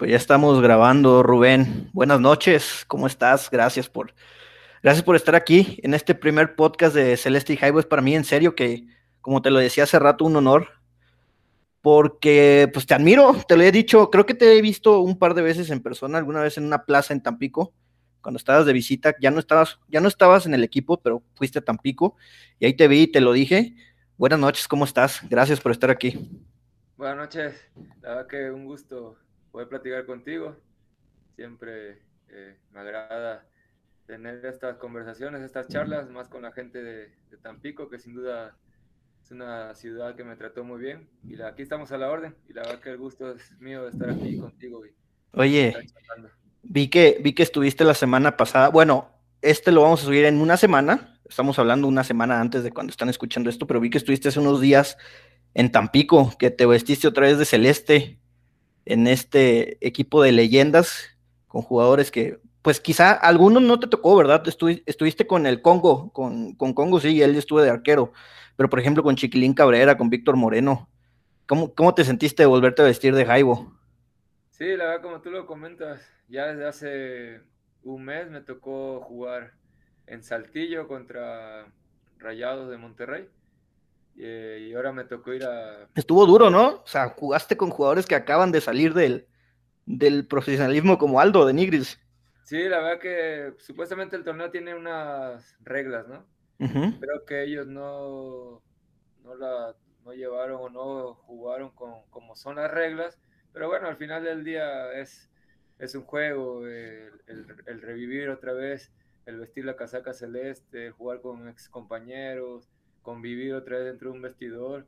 Pues ya estamos grabando, Rubén. Buenas noches, ¿cómo estás? Gracias por, gracias por estar aquí en este primer podcast de Celeste y Highway. Para mí, en serio, que como te lo decía hace rato, un honor, porque pues te admiro, te lo he dicho, creo que te he visto un par de veces en persona, alguna vez en una plaza en Tampico, cuando estabas de visita, ya no estabas, ya no estabas en el equipo, pero fuiste a Tampico, y ahí te vi y te lo dije. Buenas noches, ¿cómo estás? Gracias por estar aquí. Buenas noches, la verdad que un gusto poder platicar contigo. Siempre eh, me agrada tener estas conversaciones, estas charlas, más con la gente de, Tampico, que sin duda es una ciudad que me trató muy bien. Y aquí estamos a la orden. Y la verdad que el gusto es mío de estar aquí contigo. Oye, vi que, vi que estuviste la semana pasada. Bueno, este lo vamos a subir en una semana. Estamos hablando una semana antes de cuando están escuchando esto, pero vi que estuviste hace unos días en Tampico, que te vestiste otra vez de celeste en este equipo de leyendas con jugadores que, pues quizá algunos no te tocó, ¿verdad? estuviste con el Congo, con, con Congo sí, él estuvo de arquero, pero por ejemplo con Chiquilín Cabrera, con Víctor Moreno, ¿cómo, cómo te sentiste de volverte a vestir de Jaibo? Sí, la verdad, como tú lo comentas, ya desde hace un mes me tocó jugar en Saltillo contra Rayados de Monterrey eh, y ahora me tocó ir a... Estuvo duro, ¿no? O sea, jugaste con jugadores que acaban de salir del, del profesionalismo como Aldo de Nigris. Sí, la verdad que supuestamente el torneo tiene unas reglas, ¿no? Creo que ellos no, no la no llevaron o no jugaron con, como son las reglas, pero bueno, al final del día es, es un juego, el, el revivir otra vez, el vestir la casaca celeste, jugar con ex compañeros, convivir otra vez dentro de un vestidor,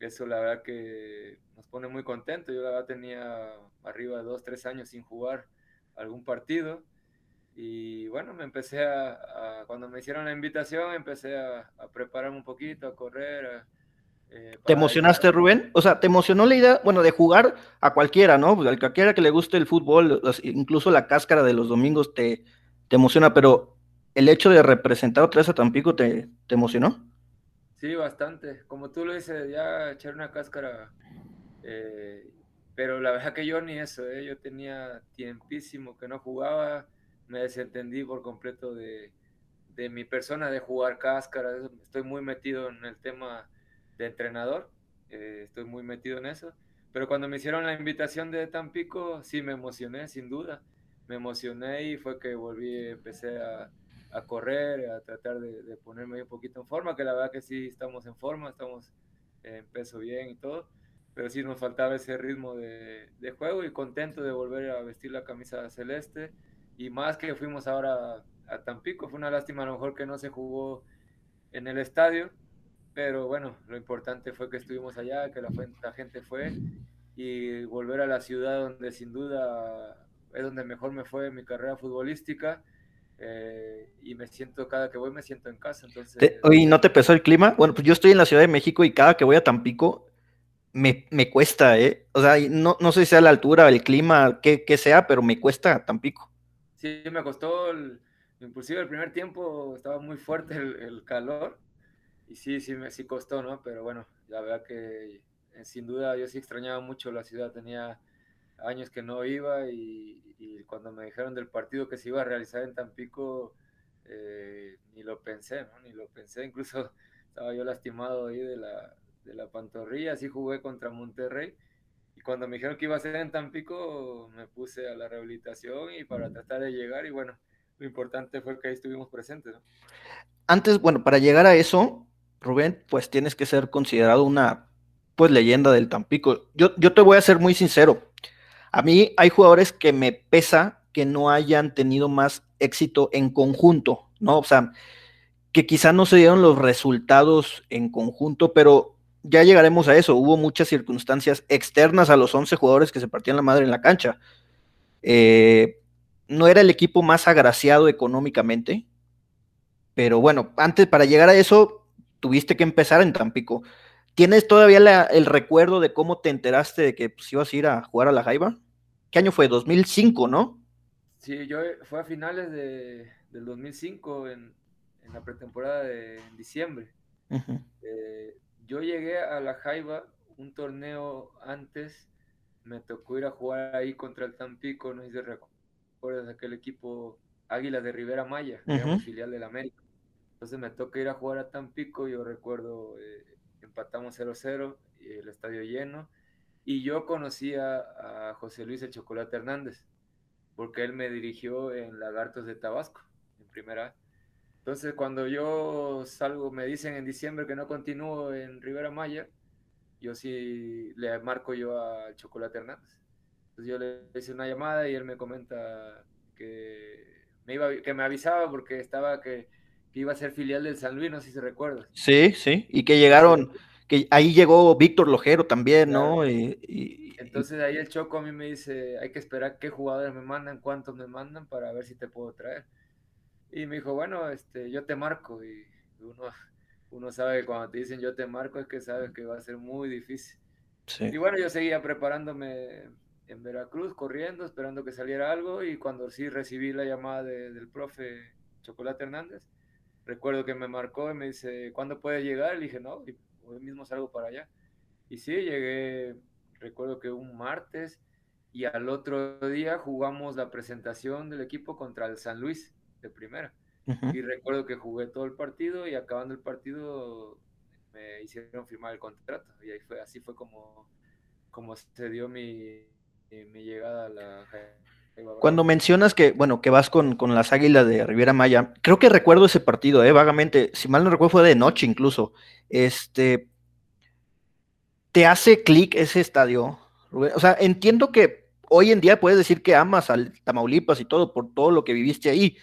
eso la verdad que nos pone muy contentos. Yo la verdad tenía arriba de dos, tres años sin jugar algún partido. Y bueno, me empecé a, cuando me hicieron la invitación, empecé a, prepararme un poquito, a correr. Eh, ¿Te emocionaste, Rubén? O sea, ¿te emocionó la idea, bueno, de jugar a cualquiera, ¿no? Pues, a cualquiera que le guste el fútbol, incluso la cáscara de los domingos te, te emociona, pero el hecho de representar otra vez a Tampico te, te emocionó? Sí, bastante. Como tú lo dices, ya echar una cáscara. Eh, pero la verdad que yo ni eso, ¿eh? yo tenía tiempísimo que no jugaba, me desentendí por completo de, mi persona de jugar cáscara, estoy muy metido en el tema de entrenador, eh, estoy muy metido en eso. Pero cuando me hicieron la invitación de Tampico, sí me emocioné, sin duda. Me emocioné y fue que volví, empecé a, a correr, a tratar de, ponerme un poquito en forma, que la verdad que sí estamos en forma, estamos en peso bien y todo, pero sí nos faltaba ese ritmo de, juego y contento de volver a vestir la camisa celeste. Y más que fuimos ahora a Tampico, fue una lástima a lo mejor que no se jugó en el estadio, pero bueno, lo importante fue que estuvimos allá, que la, la gente fue y volver a la ciudad donde sin duda es donde mejor me fue en mi carrera futbolística eh, y me siento, cada que voy me siento en casa. Entonces... ¿Y no te pesó el clima? Bueno, pues yo estoy en la Ciudad de México y cada que voy a Tampico me, me cuesta, ¿eh? O sea, no, no sé si sea la altura, el clima, qué, sea, pero me cuesta Tampico. Sí, me costó, el, inclusive el primer tiempo estaba muy fuerte el, calor y sí, sí, me, sí costó, ¿no? Pero bueno, la verdad que eh, sin duda yo sí extrañaba mucho la ciudad, tenía años que no iba y, cuando me dijeron del partido que se iba a realizar en Tampico, eh, ni lo pensé, ¿no? Ni lo pensé, incluso estaba yo lastimado ahí de la, de la pantorrilla, así jugué contra Monterrey y cuando me dijeron que iba a ser en Tampico, me puse a la rehabilitación y para tratar de llegar y bueno, lo importante fue que ahí estuvimos presentes, ¿no? Antes, bueno, para llegar a eso, Rubén, pues tienes que ser considerado una pues leyenda del Tampico. Yo, yo te voy a ser muy sincero. A mí hay jugadores que me pesa que no hayan tenido más éxito en conjunto, ¿no? O sea, que quizá no se dieron los resultados en conjunto, pero ya llegaremos a eso. Hubo muchas circunstancias externas a los 11 jugadores que se partían la madre en la cancha. Eh, no era el equipo más agraciado económicamente, pero bueno, antes para llegar a eso, tuviste que empezar en Tampico. ¿Tienes todavía el recuerdo de cómo te enteraste de que pues, ibas a ir a jugar a la Jaiba? ¿Qué año fue? 2005, ¿no? Sí, yo eh, fue a finales de, del 2005 en, en la pretemporada de diciembre. Eh, yo llegué a la Jaiba un torneo antes, me tocó ir a jugar ahí contra el Tampico, no sé si recuerdas aquel equipo Águilas de Rivera Maya, que era un filial del América. Entonces me toca ir a jugar a Tampico, yo recuerdo, eh, empatamos 0-0, el estadio lleno, y yo conocía a José Luis el Chocolate Hernández, porque él me dirigió en Lagartos de Tabasco, en primera. Entonces cuando yo salgo, me dicen en diciembre que no continúo en Rivera Maya, yo sí le marco yo al Chocolate Hernández. Entonces yo le hice una llamada y él me comenta que me, iba, que me avisaba porque estaba que, que iba a ser filial del San Luis, no sé si se recuerda. Sí, sí, y que llegaron, que ahí llegó Víctor Lojero también, ¿no? Y, Entonces ahí el Choco a mí me dice, hay que esperar qué jugadores me mandan, cuántos me mandan para ver si te puedo traer. Y me dijo, bueno, este, yo te marco. Y uno, uno sabe que cuando te dicen yo te marco es que sabes que va a ser muy difícil. Y bueno, yo seguía preparándome en Veracruz, corriendo, esperando que saliera algo. Y cuando sí recibí la llamada del profe Chocolate Hernández, recuerdo que me marcó y me dice, ¿cuándo puedes llegar? Le dije, no, hoy mismo salgo para allá. Y sí, llegué, recuerdo que un martes y al otro día jugamos la presentación del equipo contra el San Luis de primera. Y recuerdo que jugué todo el partido y acabando el partido me hicieron firmar el contrato. Y ahí fue, así fue como, como se dio mi, mi llegada a la cuando mencionas que, bueno, que vas con, con, las águilas de Riviera Maya, creo que recuerdo ese partido, eh, vagamente, si mal no recuerdo fue de noche incluso. Este, ¿te hace clic ese estadio? O sea, entiendo que hoy en día puedes decir que amas al Tamaulipas y todo por todo lo que viviste ahí,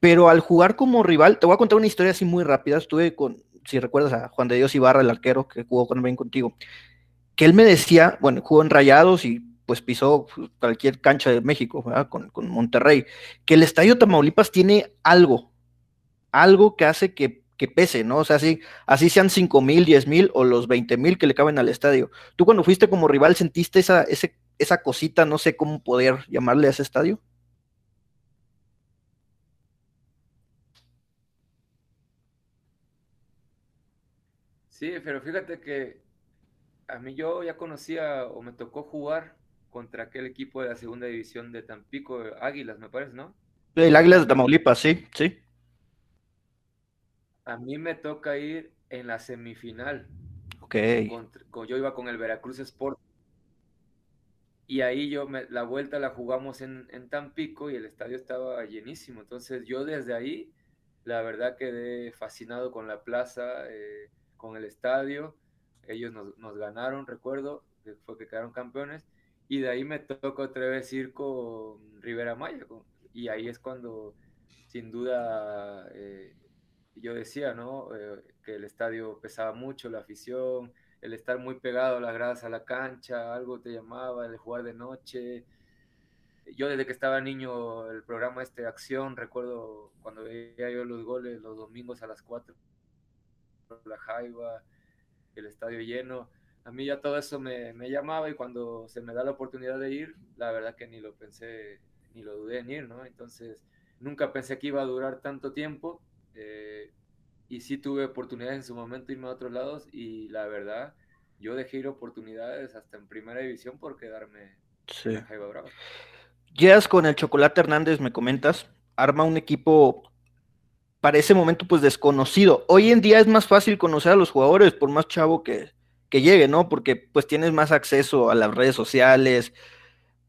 pero al jugar como rival, te voy a contar una historia así muy rápida, estuve con, si recuerdas a Juan de Dios Ibarra, el arquero que jugó bien contigo, que él me decía, bueno, jugó en Rayados y pues pisó cualquier cancha de México, Con, con, Monterrey, que el Estadio Tamaulipas tiene algo, algo que hace que, que pese, ¿no? O sea, así, así sean 5 mil, 10 mil o los 20 mil que le caben al estadio. ¿Tú cuando fuiste como rival sentiste esa, ese, esa cosita, no sé cómo poder llamarle a ese estadio? Sí, pero fíjate que a mí yo ya conocía o me tocó jugar contra aquel equipo de la segunda división de Tampico, Águilas, me parece, ¿no? El Águilas de Tamaulipas, sí, sí. A mí me toca ir en la semifinal. Ok. yo iba con el Veracruz Sport. Y ahí yo, me, la vuelta la jugamos en, Tampico y el estadio estaba llenísimo. Entonces yo desde ahí, la verdad quedé fascinado con la plaza, eh, con el estadio. Ellos nos, nos ganaron, recuerdo, que fue que quedaron campeones y de ahí me tocó otra vez ir con Rivera Maya. y ahí es cuando, sin duda, eh, yo decía, ¿no? Eh, que el estadio pesaba mucho, la afición, el estar muy pegado a las gradas a la cancha, algo te llamaba, el jugar de noche. Yo desde que estaba niño, el programa este Acción, recuerdo cuando veía yo los goles los domingos a las 4, la Jaiba, el estadio lleno a mí ya todo eso me, llamaba y cuando se me da la oportunidad de ir, la verdad que ni lo pensé, ni lo dudé en ir, ¿no? Entonces, nunca pensé que iba a durar tanto tiempo eh, y sí tuve oportunidades en su momento de irme a otros lados y la verdad, yo dejé ir oportunidades hasta en primera división por quedarme sí. en Jaiba Brava. Llegas con el Chocolate Hernández, me comentas, arma un equipo para ese momento pues desconocido. Hoy en día es más fácil conocer a los jugadores, por más chavo que, que llegue, ¿no? Porque pues tienes más acceso a las redes sociales,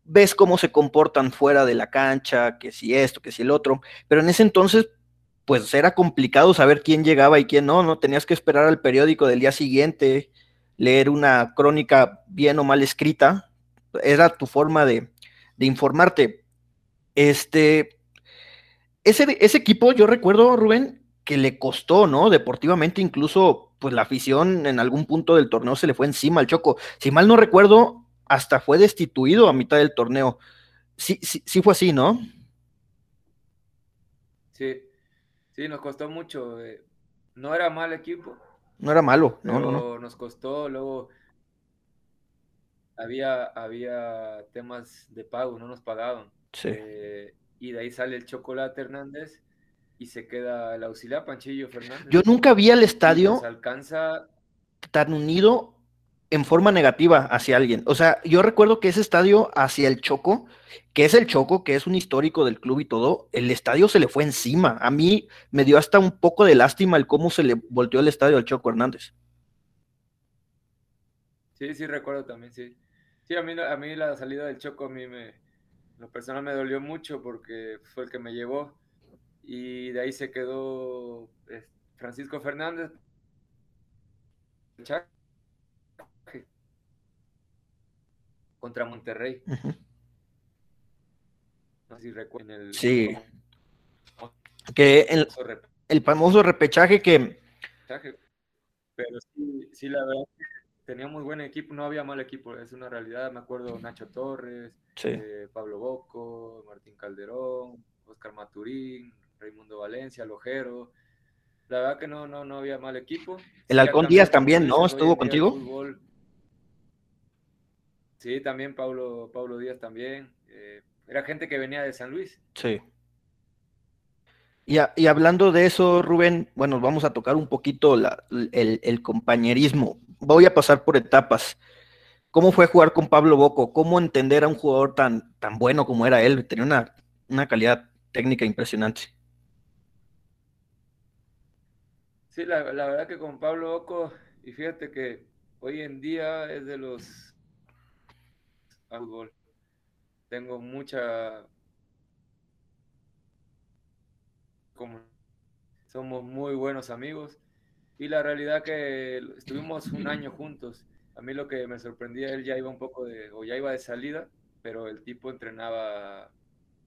ves cómo se comportan fuera de la cancha, que si esto, que si el otro, pero en ese entonces pues era complicado saber quién llegaba y quién no, ¿no? Tenías que esperar al periódico del día siguiente, leer una crónica bien o mal escrita, era tu forma de, de informarte. Este, ese, ese equipo, yo recuerdo, Rubén, que le costó, ¿no? Deportivamente incluso pues la afición en algún punto del torneo se le fue encima al Choco. Si mal no recuerdo, hasta fue destituido a mitad del torneo. Sí, sí, sí fue así, ¿no? Sí, sí, nos costó mucho. Eh, no era mal equipo. No era malo, no, no, Nos costó, luego había, había temas de pago, no nos pagaban. Sí. Eh, y de ahí sale el Chocolate Hernández y se queda el auxiliar Panchillo Fernández. Yo nunca vi al estadio alcanza... tan unido en forma negativa hacia alguien. O sea, yo recuerdo que ese estadio hacia el Choco, que es el Choco, que es un histórico del club y todo, el estadio se le fue encima. A mí me dio hasta un poco de lástima el cómo se le volteó el estadio al Choco Hernández. Sí, sí, recuerdo también, sí. Sí, a mí, a mí la salida del Choco a mí me, lo personal me dolió mucho porque fue el que me llevó y de ahí se quedó Francisco Fernández contra Monterrey. No sé si recuerdan el. Sí. Que el, el famoso repechaje que. Pero sí, sí, la verdad tenía muy buen equipo, no había mal equipo, es una realidad. Me acuerdo Nacho Torres, eh, Pablo Boco, Martín Calderón, Oscar Maturín, Raimundo Valencia, Lojero. La verdad que no, no, no había mal equipo. El Halcón Díaz también, ¿no? ¿Estuvo contigo? Sí, también Pablo, Pablo Díaz también. Eh, era gente que venía de San Luis. Sí. Y, y, hablando de eso, Rubén, bueno, vamos a tocar un poquito el, compañerismo. Voy a pasar por etapas. ¿Cómo fue jugar con Pablo Boco? ¿Cómo entender a un jugador tan, tan bueno como era él? Tenía una, una calidad técnica impresionante. Sí, la, verdad que con Pablo Boco, y fíjate que hoy en día es de los fútbol. Tengo mucha... Como somos muy buenos amigos y la realidad que estuvimos un año juntos. A mí lo que me sorprendía, él ya iba un poco de, o ya iba de salida, pero el tipo entrenaba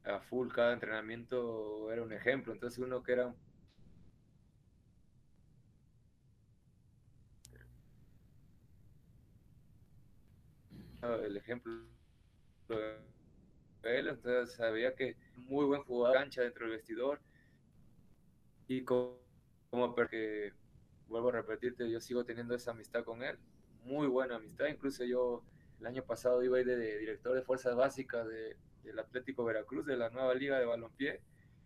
a full, cada entrenamiento era un ejemplo. Entonces uno que era el ejemplo él, entonces sabía que muy buen jugador cancha dentro del vestidor. Y como, porque vuelvo a repetirte, yo sigo teniendo esa amistad con él, muy buena amistad, incluso yo el año pasado iba a ir de, director de fuerzas básicas de, del Atlético Veracruz, de la nueva liga de balompié,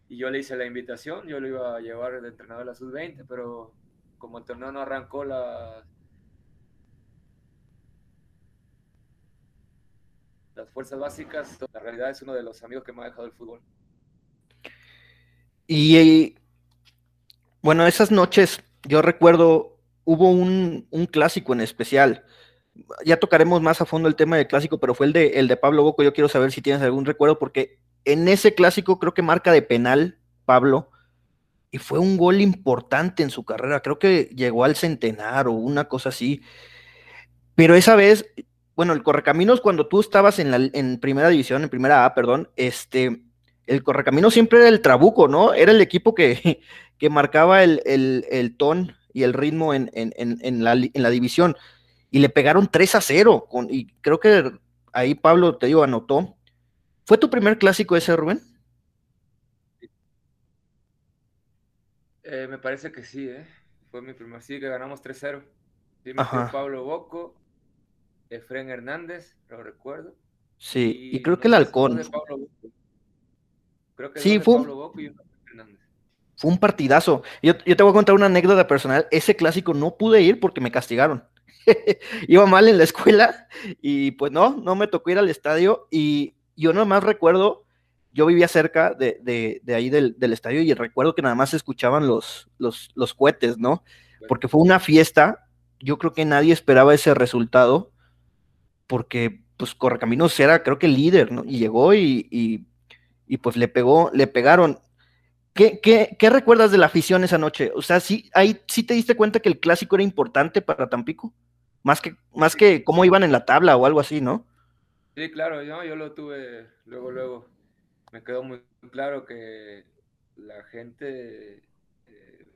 y yo le hice la invitación, yo lo iba a llevar de entrenador a la sub-20, pero como el torneo no arrancó la las fuerzas básicas, la realidad es uno de los amigos que me ha dejado el fútbol. Y bueno, esas noches, yo recuerdo, hubo un, clásico en especial. Ya tocaremos más a fondo el tema del clásico, pero fue el de, el de Pablo Boco. Yo quiero saber si tienes algún recuerdo, porque en ese clásico creo que marca de penal Pablo, y fue un gol importante en su carrera. Creo que llegó al centenar o una cosa así. Pero esa vez bueno, el Correcaminos cuando tú estabas en, la, en primera división, en primera A, perdón, este, el Correcaminos siempre era el trabuco, ¿no? Era el equipo que, que marcaba el, el, el, ton y el ritmo en, en, en, la, en la división. Y le pegaron 3 a 0. Con, y creo que ahí Pablo, te digo, anotó. ¿Fue tu primer clásico ese, Rubén? Eh, me parece que sí, ¿eh? Fue mi primer, sí, que ganamos 3-0. Sí, Pablo Boco, Efren Hernández, lo recuerdo. Sí, y, creo que el halcón. Creo que sí, fue, Pablo y fue un partidazo. Yo, yo, te voy a contar una anécdota personal. Ese clásico no pude ir porque me castigaron. Iba mal en la escuela y pues no, no me tocó ir al estadio. Y yo nada más recuerdo, yo vivía cerca de, de, de ahí del, del, estadio y recuerdo que nada más se escuchaban los, los, los cohetes, ¿no? Porque fue una fiesta. Yo creo que nadie esperaba ese resultado porque pues Correcaminos era creo que el líder, ¿no? Y llegó y, y, pues le pegó, le pegaron. ¿Qué, ¿Qué, qué, recuerdas de la afición esa noche? O sea, sí, ahí sí te diste cuenta que el clásico era importante para Tampico, más que, más que cómo iban en la tabla o algo así, ¿no? Sí, claro, yo, yo lo tuve luego, luego. Me quedó muy claro que la gente, eh,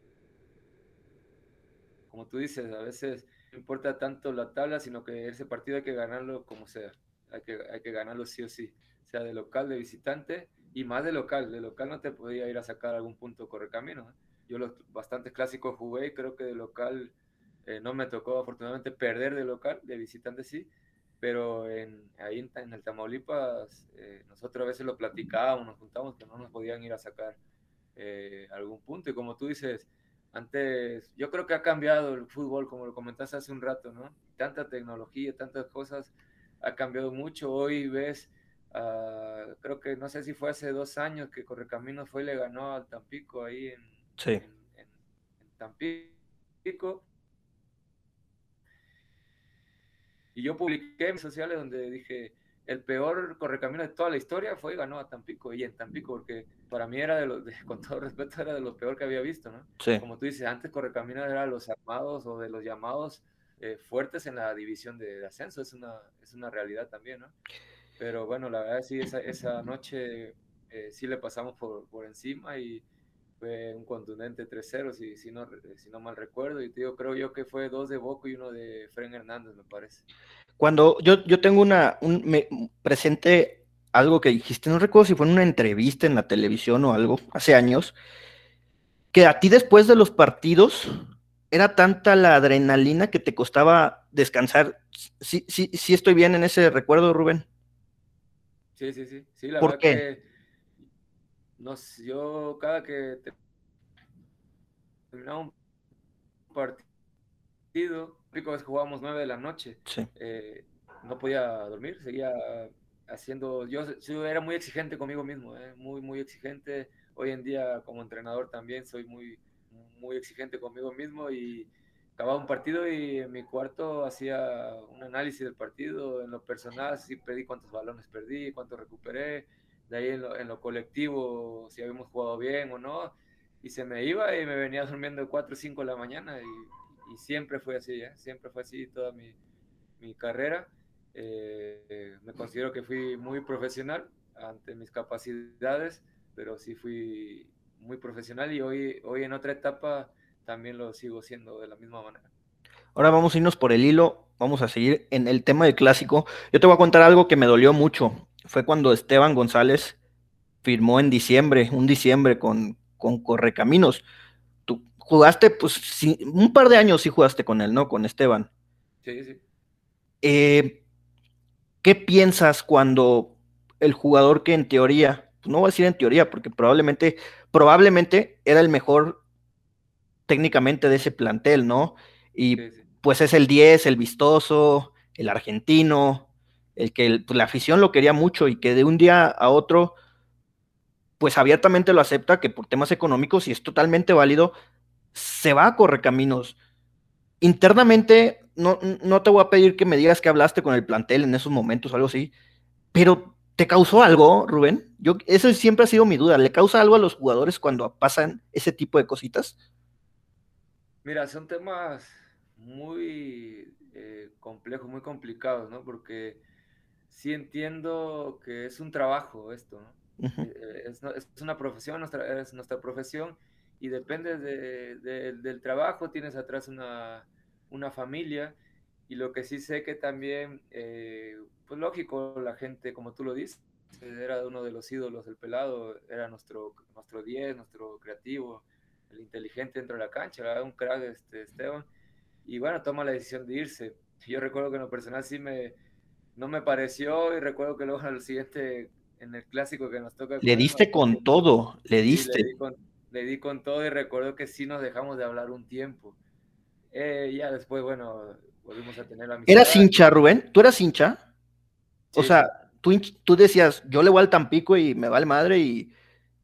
como tú dices, a veces no importa tanto la tabla, sino que ese partido hay que ganarlo como sea. Hay que, hay que ganarlo sí o sí, sea de local, de visitante y más de local. De local no te podía ir a sacar algún punto correcamino. camino. Yo los bastantes clásicos jugué y creo que de local eh, no me tocó afortunadamente perder de local, de visitante sí, pero en, ahí en, el Tamaulipas eh, nosotros a veces lo platicábamos, nos juntábamos que no nos podían ir a sacar eh, algún punto y como tú dices, Antes, yo creo que ha cambiado el fútbol, como lo comentaste hace un rato, ¿no? Tanta tecnología, tantas cosas, ha cambiado mucho. Hoy ves, uh, creo que no sé si fue hace dos años que Correcaminos fue y le ganó al Tampico ahí en, sí. en, en, en Tampico. Y yo publiqué en mis sociales donde dije, el peor correcamino de toda la historia fue y ganó a Tampico, y en Tampico, porque para mí era de los, de, con todo respeto, era de los peor que había visto, ¿no? Sí. Como tú dices, antes correcamino era de los armados o de los llamados eh, fuertes en la división de, de, ascenso, es una, es una realidad también, ¿no? Pero bueno, la verdad sí, esa, esa noche eh, sí le pasamos por, por encima y fue un contundente 3-0, si, si, no, si no mal recuerdo, y te digo, creo yo que fue dos de Boco y uno de Fren Hernández, me parece. Cuando yo, yo tengo una, un, me presente algo que dijiste, no recuerdo si fue en una entrevista en la televisión o algo, hace años, que a ti después de los partidos era tanta la adrenalina que te costaba descansar. Sí, sí, sí estoy bien en ese recuerdo, Rubén. Sí, sí, sí. sí la ¿Por qué? Que, no sé, yo cada que terminaba un partido, rico vez jugábamos nueve de la noche, sí. eh, no podía dormir, seguía haciendo, yo, yo era muy exigente conmigo mismo, eh, muy, muy exigente. Hoy en día como entrenador también soy muy, muy exigente conmigo mismo y acababa un partido y en mi cuarto hacía un análisis del partido, en lo personal, si perdí cuántos balones perdí, cuántos recuperé, de ahí en lo, en lo, colectivo, si habíamos jugado bien o no, y se me iba y me venía durmiendo 4 o 5 de la mañana y, y siempre fue así, ¿eh? siempre fue así toda mi, mi carrera. Eh, me considero que fui muy profesional ante mis capacidades, pero sí fui muy profesional y hoy, hoy en otra etapa también lo sigo siendo de la misma manera. Ahora vamos a irnos por el hilo, vamos a seguir en el tema del clásico. Yo te voy a contar algo que me dolió mucho. Fue cuando Esteban González firmó en diciembre, un diciembre con, con Correcaminos. Tú jugaste, pues, un par de años sí jugaste con él, ¿no? Con Esteban. Sí, sí. Eh, ¿Qué piensas cuando el jugador que en teoría, pues no voy a decir en teoría, porque probablemente, probablemente era el mejor técnicamente de ese plantel, ¿no? Y sí, sí. pues es el 10, el vistoso, el argentino, el que pues, la afición lo quería mucho y que de un día a otro, pues abiertamente lo acepta que por temas económicos y es totalmente válido, se va a correcaminos. Internamente, no, no te voy a pedir que me digas que hablaste con el plantel en esos momentos o algo así, pero ¿te causó algo, Rubén? Yo, eso siempre ha sido mi duda. ¿Le causa algo a los jugadores cuando pasan ese tipo de cositas? Mira, son temas muy eh, complejos, muy complicados, ¿no? Porque sí entiendo que es un trabajo esto, ¿no? Uh -huh. es, es, una profesión, nuestra, es nuestra profesión y depende de, de, del trabajo, tienes atrás una, una, familia y lo que sí sé que también, eh, pues lógico, la gente, como tú lo dices, era uno de los ídolos del pelado, era nuestro, nuestro 10, nuestro creativo, el inteligente dentro de la cancha, era un crack este, Esteban, y bueno, toma la decisión de irse. Yo recuerdo que en lo personal sí me, no me pareció y recuerdo que luego al siguiente, en el clásico que nos toca... Le diste con todo, le diste. Le, di con, le, di con, todo y recuerdo que sí nos dejamos de hablar un tiempo. Eh, ya después, bueno, volvimos a tener la amistad. ¿Eras hincha, Rubén? ¿Tú eras hincha? Sí, o sea, tú, tú, decías, yo le voy al Tampico y me vale madre y,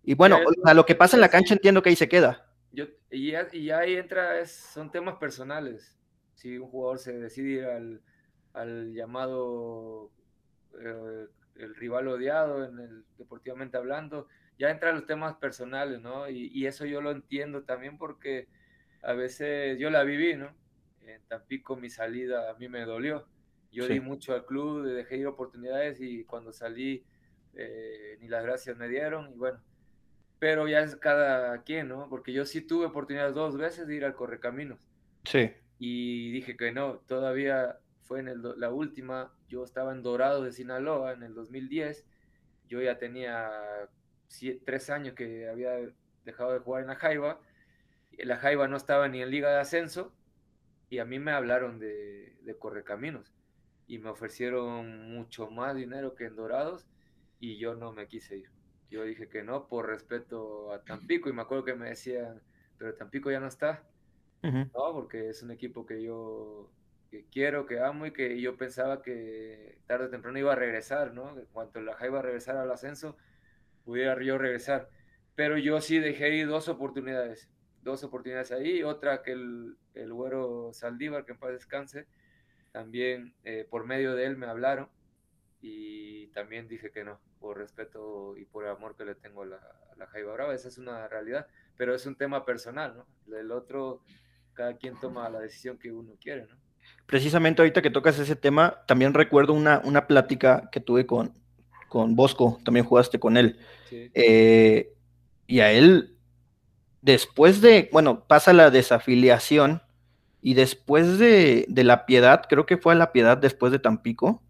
y bueno, sí, o sea, lo que pasa en la cancha entiendo que ahí se queda. Yo, y, ya, y ya ahí entra, es, son temas personales. Si un jugador se decide ir al, al llamado eh, el rival odiado, en el, deportivamente hablando, ya entran los temas personales, ¿no? Y, y, eso yo lo entiendo también porque a veces yo la viví, ¿no? En Tampico mi salida a mí me dolió. Yo sí. di mucho al club, dejé ir oportunidades y cuando salí eh, ni las gracias me dieron y bueno, pero ya es cada quien, ¿no? Porque yo sí tuve oportunidades dos veces de ir al Correcaminos. Sí. Y dije que no, todavía fue en el, la última, yo estaba en Dorado de Sinaloa en el 2010, yo ya tenía siete, tres años que había dejado de jugar en la Jaiba, la Jaiba no estaba ni en Liga de Ascenso, y a mí me hablaron de, de Correcaminos, y me ofrecieron mucho más dinero que en Dorados, y yo no me quise ir. Yo dije que no, por respeto a Tampico, y me acuerdo que me decían, pero Tampico ya no está, ¿no? Porque es un equipo que yo que quiero, que amo y que yo pensaba que tarde o temprano iba a regresar, ¿no? En cuanto la iba a regresar al ascenso, pudiera yo regresar. Pero yo sí dejé ahí dos oportunidades, dos oportunidades ahí, otra que el, el güero Saldívar, que en paz descanse, también eh, por medio de él me hablaron y también dije que no, por respeto y por amor que le tengo a la, la Jaiba Brava, esa es una realidad, pero es un tema personal, ¿no? El otro, cada quien toma la decisión que uno quiere, ¿no? Precisamente ahorita que tocas ese tema, también recuerdo una, una plática que tuve con, con Bosco, también jugaste con él. Eh, y a él, después de, bueno, pasa la desafiliación y después de, de la piedad, creo que fue a la piedad después de Tampico.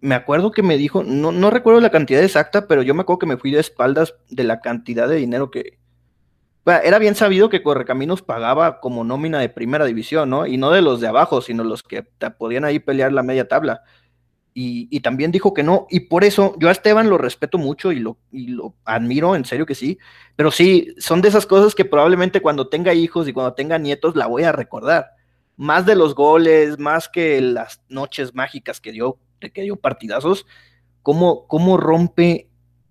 Me acuerdo que me dijo, no, no recuerdo la cantidad exacta, pero yo me acuerdo que me fui de espaldas de la cantidad de dinero que, era bien sabido que Correcaminos pagaba como nómina de primera división, ¿no? Y no de los de abajo, sino los que podían ahí pelear la media tabla. Y, también dijo que no, y por eso yo a Esteban lo respeto mucho y lo, y lo admiro, en serio que sí, pero sí, son de esas cosas que probablemente cuando tenga hijos y cuando tenga nietos la voy a recordar, más de los goles, más que las noches mágicas que dio, que dio partidazos, cómo, cómo rompe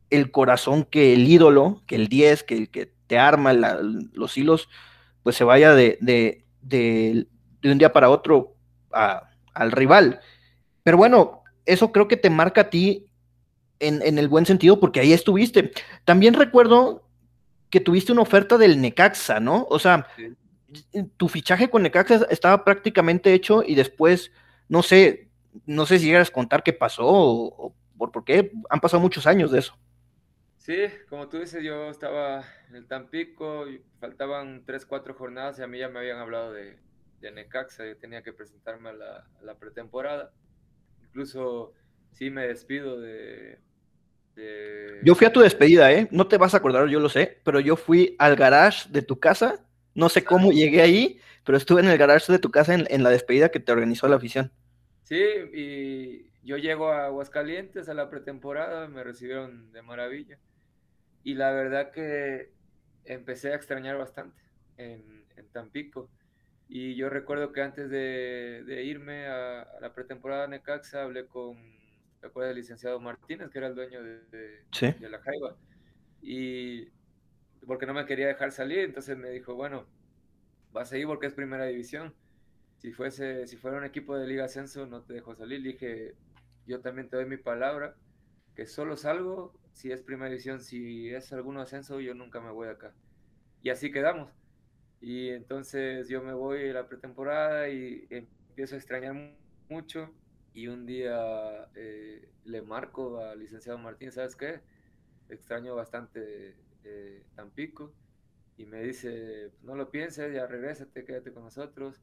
el corazón que el ídolo, que el 10, que el que te arma los hilos, pues se vaya de, de, de, un día para otro al rival. Pero bueno, eso creo que te marca a ti en, el buen sentido porque ahí estuviste. También recuerdo que tuviste una oferta del Necaxa, ¿no? O sea, tu fichaje con Necaxa estaba prácticamente hecho y después, no sé, no sé si llegas a contar qué pasó o, por qué han pasado muchos años de eso. Sí, como tú dices, yo estaba en el Tampico, y faltaban tres, cuatro jornadas y a mí ya me habían hablado de, Necaxa, yo tenía que presentarme a la pretemporada incluso sí me despido de, Yo fui a tu despedida, ¿eh? No te vas a acordar, yo lo sé, pero yo fui al garage de tu casa, no sé cómo llegué ahí, pero estuve en el garage de tu casa en, la despedida que te organizó la afición. Sí, y yo llego a Aguascalientes a la pretemporada, me recibieron de maravilla. Y la verdad que empecé a extrañar bastante en, en Tampico. Y yo recuerdo que antes de, irme a, la pretemporada de Necaxa hablé con, ¿te acuerdas del licenciado Martínez, que era el dueño de, de, la Jaiba? Y porque no me quería dejar salir, entonces me dijo, bueno, vas a ir porque es primera división. Si, fuese, si fuera un equipo de Liga Ascenso, no te dejo salir. Le dije, yo también te doy mi palabra, que solo salgo si es primera división, si es algún ascenso, yo nunca me voy acá. Y así quedamos. Y entonces yo me voy a la pretemporada y empiezo a extrañar mucho. Y un día eh, le marco al licenciado Martín, ¿sabes qué? Extraño bastante eh, Tampico. Y me dice, no lo pienses, ya regrésate, quédate con nosotros.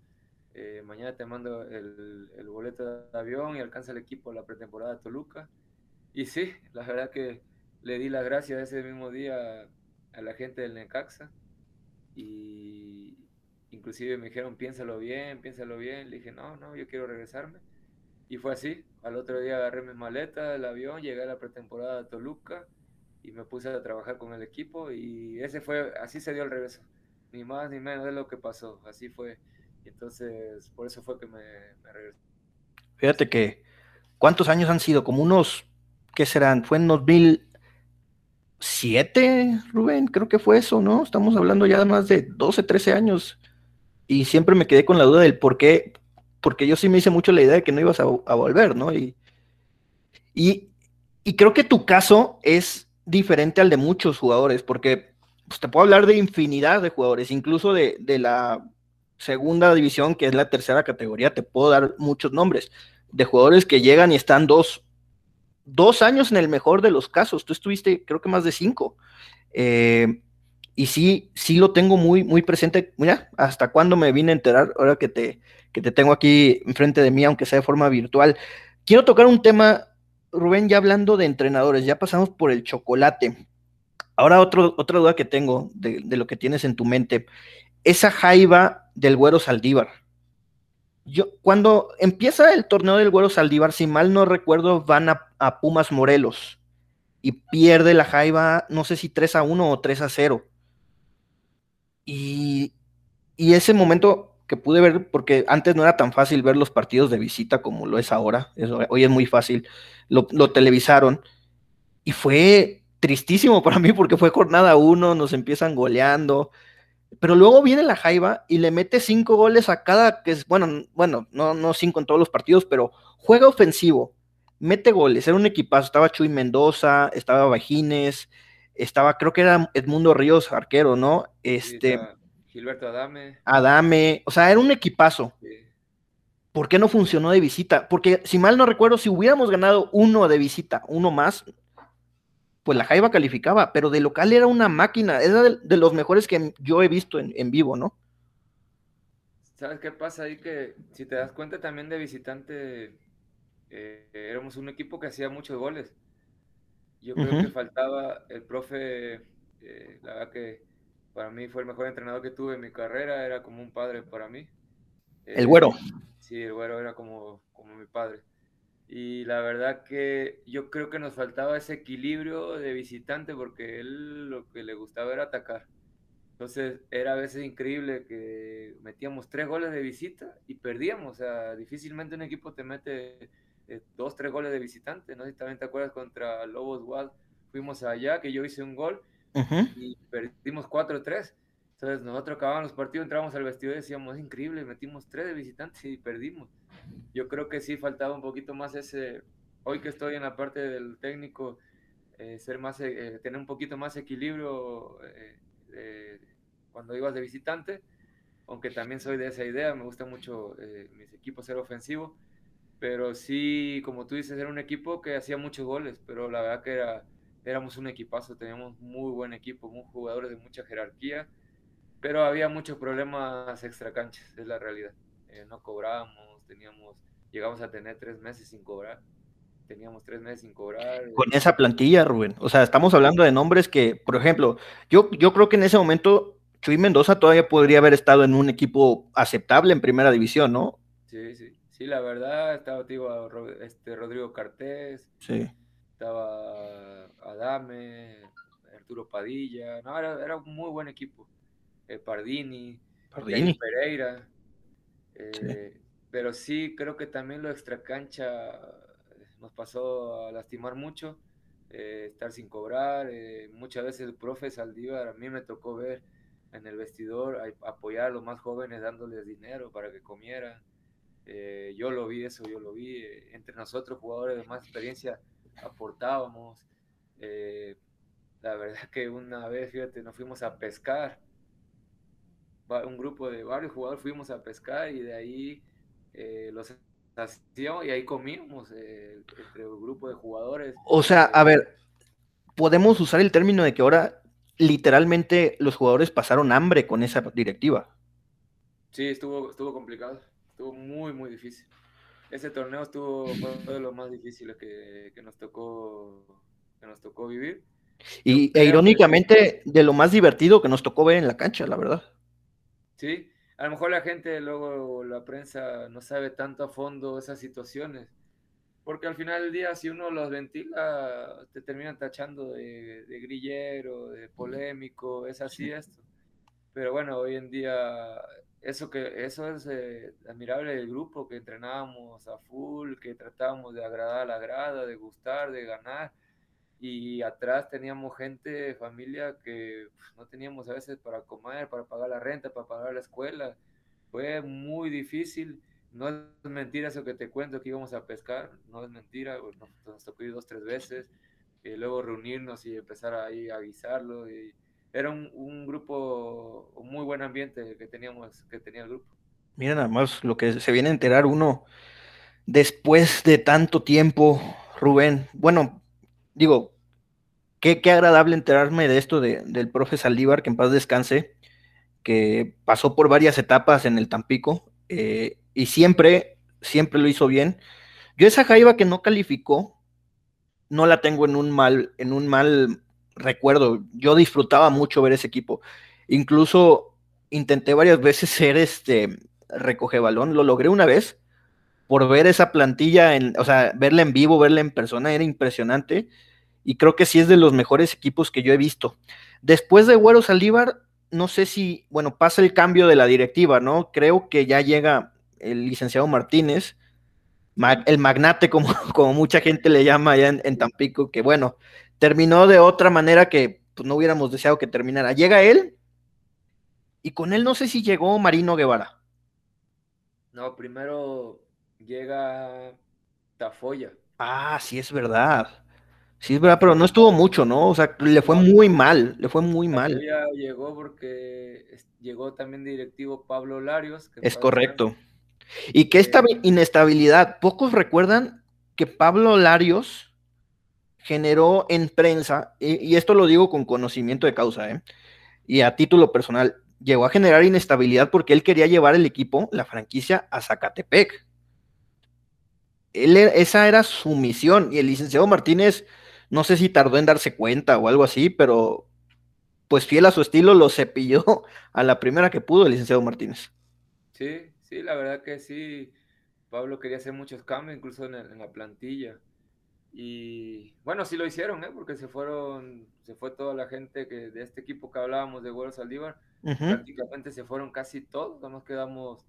Eh, mañana te mando el, el, boleto de avión y alcanza el equipo a la pretemporada Toluca. Y sí, la verdad que le di las gracias ese mismo día a la gente del Necaxa y inclusive me dijeron, piénsalo bien, piénsalo bien. Le dije, no, no, yo quiero regresarme. Y fue así. Al otro día agarré mi maleta del avión, llegué a la pretemporada de Toluca y me puse a trabajar con el equipo y ese fue, así se dio el regreso. Ni más ni menos de lo que pasó. Así fue. Entonces, por eso fue que me, me regresé. Fíjate que, ¿cuántos años han sido? Como unos, ¿qué serán? Fue en 2000, siete, Rubén, creo que fue eso, ¿no? Estamos hablando ya de más de 12, 13 años. Y siempre me quedé con la duda del por qué, porque yo sí me hice mucho la idea de que no ibas a, volver, ¿no? Y, y, creo que tu caso es diferente al de muchos jugadores, porque pues, te puedo hablar de infinidad de jugadores, incluso de, de la segunda división, que es la tercera categoría, te puedo dar muchos nombres de jugadores que llegan y están dos, dos años en el mejor de los casos. Tú estuviste, creo que más de cinco. Eh, y sí, sí lo tengo muy, muy presente. Mira, hasta cuándo me vine a enterar, ahora que te, que te tengo aquí enfrente de mí, aunque sea de forma virtual. Quiero tocar un tema, Rubén, ya hablando de entrenadores, ya pasamos por el chocolate. Ahora otro, otra duda que tengo de, de lo que tienes en tu mente. Esa jaiba del güero Saldívar yo, cuando empieza el torneo del Güero Saldívar, si mal no recuerdo, van a, Pumas Morelos y pierde la Jaiba, no sé si 3 a 1 o 3 a 0. Y, y ese momento que pude ver, porque antes no era tan fácil ver los partidos de visita como lo es ahora, hoy es muy fácil, lo, lo, televisaron y fue tristísimo para mí porque fue jornada uno, nos empiezan goleando, pero luego viene la Jaiba y le mete cinco goles a cada, que es, bueno, bueno, no, no cinco en todos los partidos, pero juega ofensivo, mete goles, era un equipazo, estaba Chuy Mendoza, estaba Bajines, estaba, creo que era Edmundo Ríos, arquero, ¿no? Este. Gilberto Adame. Adame, o sea, era un equipazo. ¿Por qué no funcionó de visita? Porque si mal no recuerdo, si hubiéramos ganado uno de visita, uno más, pues la Jaiba calificaba, pero de local era una máquina, era de, los mejores que yo he visto en, vivo, ¿no? ¿Sabes qué pasa ahí? Que si te das cuenta también de visitante, eh, éramos un equipo que hacía muchos goles. Yo creo que faltaba el profe, eh, la verdad que para mí fue el mejor entrenador que tuve en mi carrera, era como un padre para mí. el güero. Eh, sí, el güero era como, como mi padre. Y la verdad que yo creo que nos faltaba ese equilibrio de visitante porque él lo que le gustaba era atacar. Entonces era a veces increíble que metíamos tres goles de visita y perdíamos. O sea, difícilmente un equipo te mete eh, dos, tres goles de visitante, ¿no? Si también te acuerdas contra Lobos Wild, fuimos allá, que yo hice un gol y perdimos 4-3. Entonces nosotros acabábamos los partidos, entrábamos al vestido y decíamos, es increíble, metimos tres de visitantes y perdimos. Yo creo que sí faltaba un poquito más ese, hoy que estoy en la parte del técnico, eh, ser más, eh, tener un poquito más equilibrio cuando ibas de visitante, aunque también soy de esa idea, me gusta mucho mis equipos ser ofensivos pero sí, como tú dices, era un equipo que hacía muchos goles, pero la verdad que era, éramos un equipazo, teníamos muy buen equipo, muy jugadores de mucha jerarquía, pero había muchos problemas extracanchas, es la realidad. Eh, no cobrábamos, teníamos, llegamos a tener tres meses sin cobrar, teníamos tres meses sin cobrar. Con esa plantilla, Rubén, o sea, estamos hablando de nombres que, por ejemplo, yo, yo creo que en ese momento Chuy Mendoza todavía podría haber estado en un equipo aceptable en primera división, ¿no? Sí, sí. Sí, la verdad, estaba digo, este, Rodrigo Cartés, sí. estaba Adame, Arturo Padilla, no, era, un muy buen equipo. Eh, Pardini, Pardini. Pereira. Eh, pero sí, creo que también lo extracancha nos pasó a lastimar mucho, eh, estar sin cobrar. muchas veces el profe Saldívar, a mí me tocó ver en el vestidor apoyar a los más jóvenes dándoles dinero para que comieran. Eh, yo lo vi eso, yo lo vi. Eh, entre nosotros, jugadores de más experiencia, aportábamos. Eh, la verdad que una vez, fíjate, nos fuimos a pescar. Un grupo de varios jugadores fuimos a pescar y de ahí los hacíamos y ahí comíamos entre un grupo de jugadores. O sea, a ver, podemos usar el término de que ahora literalmente los jugadores pasaron hambre con esa directiva. Sí, estuvo, estuvo complicado. Estuvo muy, muy difícil. Ese torneo estuvo fue de los más difíciles que, nos tocó que nos tocó vivir. Y e irónicamente de lo más divertido que nos tocó ver en la cancha, la verdad. Sí, a lo mejor la gente, luego la prensa no sabe tanto a fondo esas situaciones, porque al final del día si uno los ventila, te terminan tachando de, de grillero, de polémico, es así esto. Pero bueno, hoy en día eso que eso es eh, admirable del grupo que entrenábamos a full, que tratábamos de agradar a la grada, de gustar, de ganar y atrás teníamos gente, familia que pues, no teníamos a veces para comer, para pagar la renta, para pagar la escuela. Fue muy difícil. No es mentira eso que te cuento que íbamos a pescar, no es mentira, nos, nos tocó ir dos, tres veces, y luego reunirnos y empezar ahí a guisarlo y era un, grupo, un muy buen ambiente que teníamos, que tenía el grupo. Mira nada más lo que se viene a enterar uno después de tanto tiempo, Rubén. Bueno, digo, qué, qué agradable enterarme de esto del profe Saldívar, que en paz descanse, que pasó por varias etapas en el Tampico eh, y siempre, siempre lo hizo bien. Yo esa Jaiba que no calificó, no la tengo en un mal, en un mal recuerdo, yo disfrutaba mucho ver ese equipo. Incluso intenté varias veces ser este recoge balón, lo logré una vez por ver esa plantilla, en, o sea, verla en vivo, verla en persona, era impresionante y creo que sí es de los mejores equipos que yo he visto. Después de Güero Saldívar, no sé si, bueno, pasa el cambio de la directiva, ¿no? Creo que ya llega el licenciado Martínez, el magnate, como, como mucha gente le llama allá en, Tampico, que bueno, terminó de otra manera que pues, no hubiéramos deseado que terminara. Llega él y con él no sé si llegó Marino Guevara. No, primero llega Tafoya. Ah, sí, es verdad. Sí, es verdad, pero no estuvo mucho, ¿no? O sea, le fue muy mal, le fue muy mal. Llegó porque llegó también directivo Pablo Larios. es correcto. Y que esta eh, inestabilidad, pocos recuerdan que Pablo Larios generó en prensa, y, esto lo digo con conocimiento de causa, ¿eh? y a título personal, llegó a generar inestabilidad porque él quería llevar el equipo, la franquicia, a Zacatepec. Él, e, esa era su misión, y el licenciado Martínez, no sé si tardó en darse cuenta o algo así, pero pues fiel a su estilo, lo cepilló a la primera que pudo el licenciado Martínez. Sí, Sí, la verdad que sí. Pablo quería hacer muchos cambios, incluso en, la plantilla. Y bueno, sí lo hicieron, ¿eh? porque se fueron, se fue toda la gente que de este equipo que hablábamos de Güero Saldívar. Prácticamente se fueron casi todos. Nada quedamos,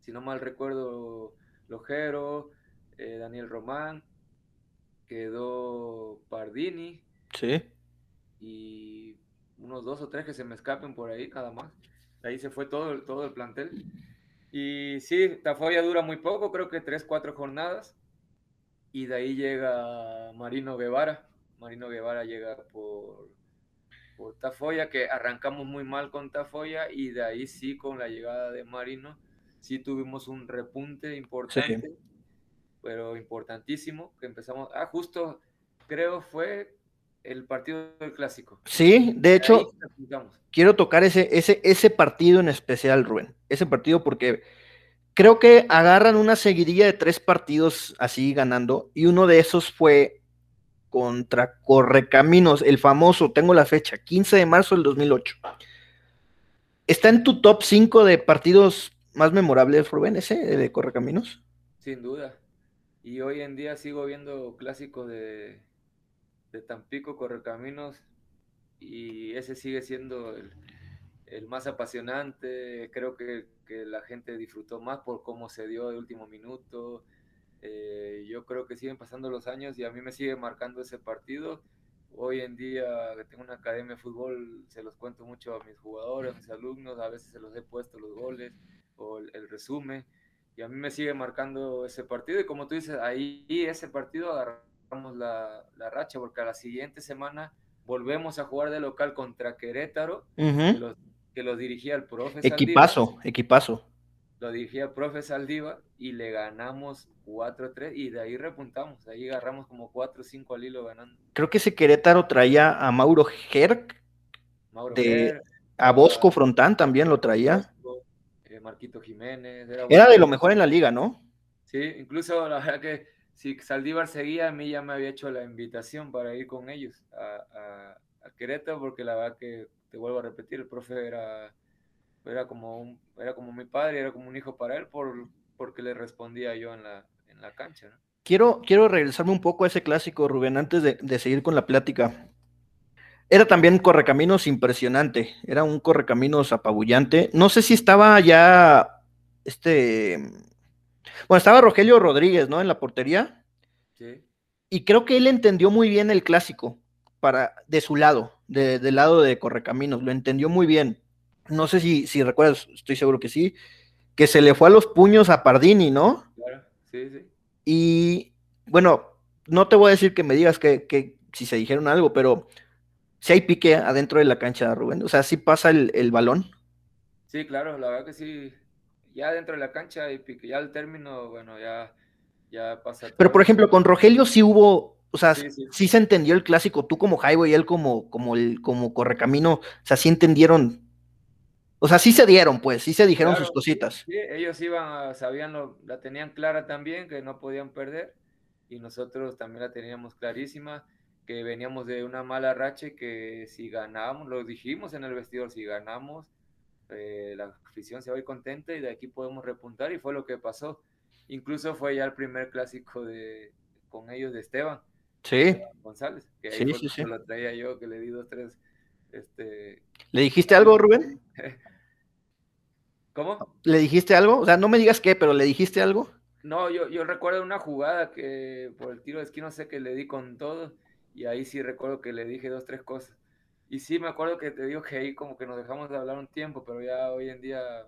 si no mal recuerdo, Lojero, eh, Daniel Román, quedó Pardini. Sí. Y unos dos o tres que se me escapen por ahí, nada más. Ahí se fue todo, todo el plantel. Y sí, Tafoya dura muy poco, creo que tres, cuatro jornadas. Y de ahí llega Marino Guevara. Marino Guevara llega por, por Tafoya, que arrancamos muy mal con Tafoya y de ahí sí, con la llegada de Marino, sí tuvimos un repunte importante, pero importantísimo, que empezamos, ah, justo creo fue el partido del clásico. Sí, de hecho, quiero tocar ese, ese, ese partido en especial, Rubén. Ese partido porque creo que agarran una seguidilla de tres partidos así ganando, y uno de esos fue contra Correcaminos, el famoso, tengo la fecha, 15 de marzo del 2008. ¿Está en tu top 5 de partidos más memorables, Rubén, ese de Correcaminos? Sin duda. Y hoy en día sigo viendo clásicos de, de Tampico, Correcaminos, y ese sigue siendo el, más apasionante. Creo que, la gente disfrutó más por cómo se dio de último minuto. Eh, yo creo que siguen pasando los años y a mí me sigue marcando ese partido. Hoy en día que tengo una academia de fútbol, se los cuento mucho a mis jugadores, a mis alumnos, a veces se los he puesto los goles o el, el resumen. Y a mí me sigue marcando ese partido y como tú dices, ahí ese partido agarró la, la, racha, porque a la siguiente semana volvemos a jugar de local contra Querétaro, que, lo, dirigía el profe Equipazo, equipazo. Lo dirigía el profe Saldiva y le ganamos 4-3 y de ahí repuntamos, ahí agarramos como 4-5 al hilo ganando. Creo que ese Querétaro traía a Mauro Herc, a Bosco Frontán también lo traía. Eh, Marquito Jiménez. era de lo mejor en la liga, ¿no? Sí, incluso la verdad que si Saldívar seguía, a mí ya me había hecho la invitación para ir con ellos a, a, Querétaro, porque la verdad que, te vuelvo a repetir, el profe era, era, como, un, era como mi padre, era como un hijo para él, por, porque le respondía yo en la, en la cancha. Quiero, quiero regresarme un poco a ese clásico, Rubén, antes de, de seguir con la plática. Era también correcaminos impresionante, era un correcaminos apabullante. No sé si estaba ya este bueno, estaba Rogelio Rodríguez, ¿no? En la portería. Sí. Y creo que él entendió muy bien el clásico para, de su lado, de, del lado de Correcaminos, lo entendió muy bien. No sé si, si recuerdas, estoy seguro que sí, que se le fue a los puños a Pardini, ¿no? Claro, sí, sí. Y bueno, no te voy a decir que me digas que, que si se dijeron algo, pero si hay pique adentro de la cancha, Rubén. O sea, si pasa el, el balón. Sí, claro, la verdad que sí, ya dentro de la cancha y ya al término, bueno, ya, ya pasa. Pero por ejemplo, con Rogelio sí hubo, o sea, sí, se entendió el clásico, tú como Jaibo y él como, como el, como Correcamino, o sea, sí entendieron, o sea, sí se dieron, pues, sí se dijeron sus cositas. Sí, ellos iban, sabían, lo, la tenían clara también, que no podían perder, y nosotros también la teníamos clarísima, que veníamos de una mala racha que si ganábamos, lo dijimos en el vestidor, si ganamos, eh, la afición se va a ir contenta y de aquí podemos repuntar y fue lo que pasó. Incluso fue ya el primer clásico de, con ellos de Esteban. Sí. González, que ahí sí, lo traía yo, que le di dos, tres Este, ¿Le dijiste algo, Rubén? ¿Cómo? ¿Le dijiste algo? O sea, no me digas qué, pero ¿le dijiste algo? No, yo, yo recuerdo una jugada que por el tiro de esquina, no sé, que le di con todo, y ahí sí recuerdo que le dije dos, tres cosas. Y sí, me acuerdo que te digo que ahí como que nos dejamos de hablar un tiempo, pero ya hoy en día,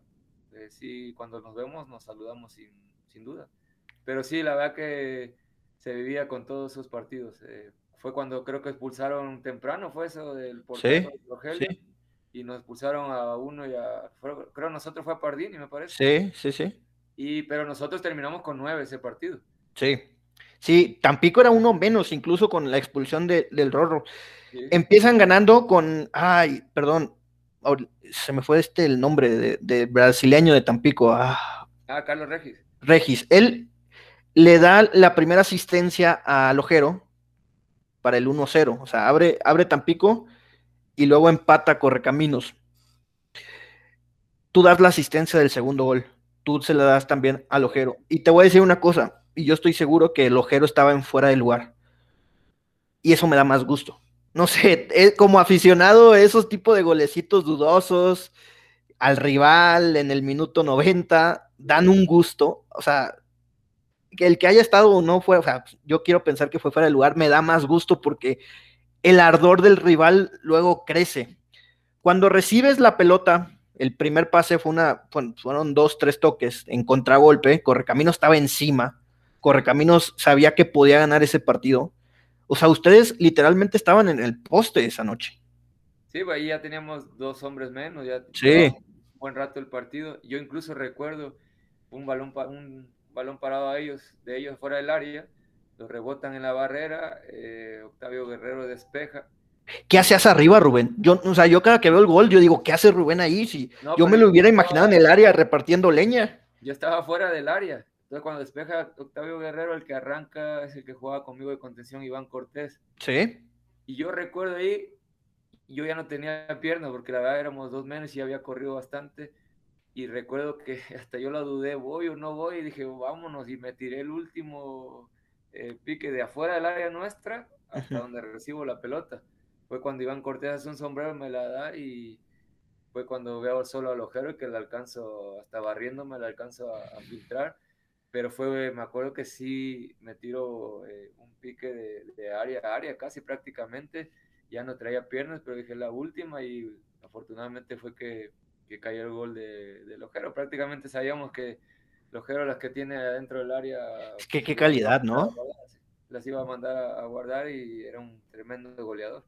eh, sí, cuando nos vemos nos saludamos sin, sin, duda. Pero sí, la verdad que se vivía con todos esos partidos. Eh, fue cuando creo que expulsaron temprano, fue eso del portero sí, Rogelio. Sí y nos expulsaron a uno y a. creo nosotros fue a Pardini, me parece. Sí, sí, sí. Y, pero nosotros terminamos con nueve ese partido. Sí. Sí, Tampico era uno menos, incluso con la expulsión de, del Rorro. Empiezan ganando con. Ay, perdón. Se me fue este el nombre de, de brasileño de Tampico. Ah. ah, Carlos Regis. Regis. Él le da la primera asistencia al Ojero para el 1-0. O sea, abre, abre Tampico y luego empata Correcaminos. Tú das la asistencia del segundo gol, tú se la das también al Ojero. Y te voy a decir una cosa, y yo estoy seguro que el Ojero estaba en fuera de lugar. Y eso me da más gusto. No sé, eh, como aficionado, esos tipos de golecitos dudosos al rival en el minuto 90 dan un gusto. O sea, que el que haya estado o no fue, o sea, yo quiero pensar que fue fuera de lugar, me da más gusto porque el ardor del rival luego crece. Cuando recibes la pelota, el primer pase fue una, fueron dos, tres toques en contragolpe, Correcaminos estaba encima, Correcaminos sabía que podía ganar ese partido. O sea, ustedes literalmente estaban en el poste esa noche. Sí, ahí ya teníamos dos hombres menos, ya sí. un buen rato el partido. Yo incluso recuerdo un balón, un balón parado a ellos, de ellos fuera del área, lo rebotan en la barrera, eh, Octavio Guerrero despeja. ¿Qué hace hacia arriba, Rubén? Yo, o sea, yo cada que veo el gol, yo digo, ¿qué hace Rubén ahí? Si yo me lo hubiera imaginado en el área repartiendo leña. Yo estaba fuera del área. Entonces, cuando despeja Octavio Guerrero, el que arranca es el que jugaba conmigo de contención, Iván Cortés. Sí. Y yo recuerdo ahí, yo ya no tenía piernas, porque la verdad éramos dos menos y había corrido bastante. Y recuerdo que hasta yo la dudé, voy o no voy, y dije, vámonos, y me tiré el último eh, pique de afuera del área nuestra hasta donde recibo la pelota. Fue cuando Iván Cortés hace un sombrero, me la da y fue cuando veo solo al ojero y que le alcanzo, hasta barriéndome, le alcanzo a, filtrar. Pero fue, me acuerdo que sí me tiro eh, un pique de, área a área, casi prácticamente. Ya no traía piernas, pero dije la última y afortunadamente fue que, que cayó el gol de, del ojero. Prácticamente sabíamos que los las que tiene adentro del área. Es que qué calidad, ¿no? Las iba a mandar a, guardar y era un tremendo goleador.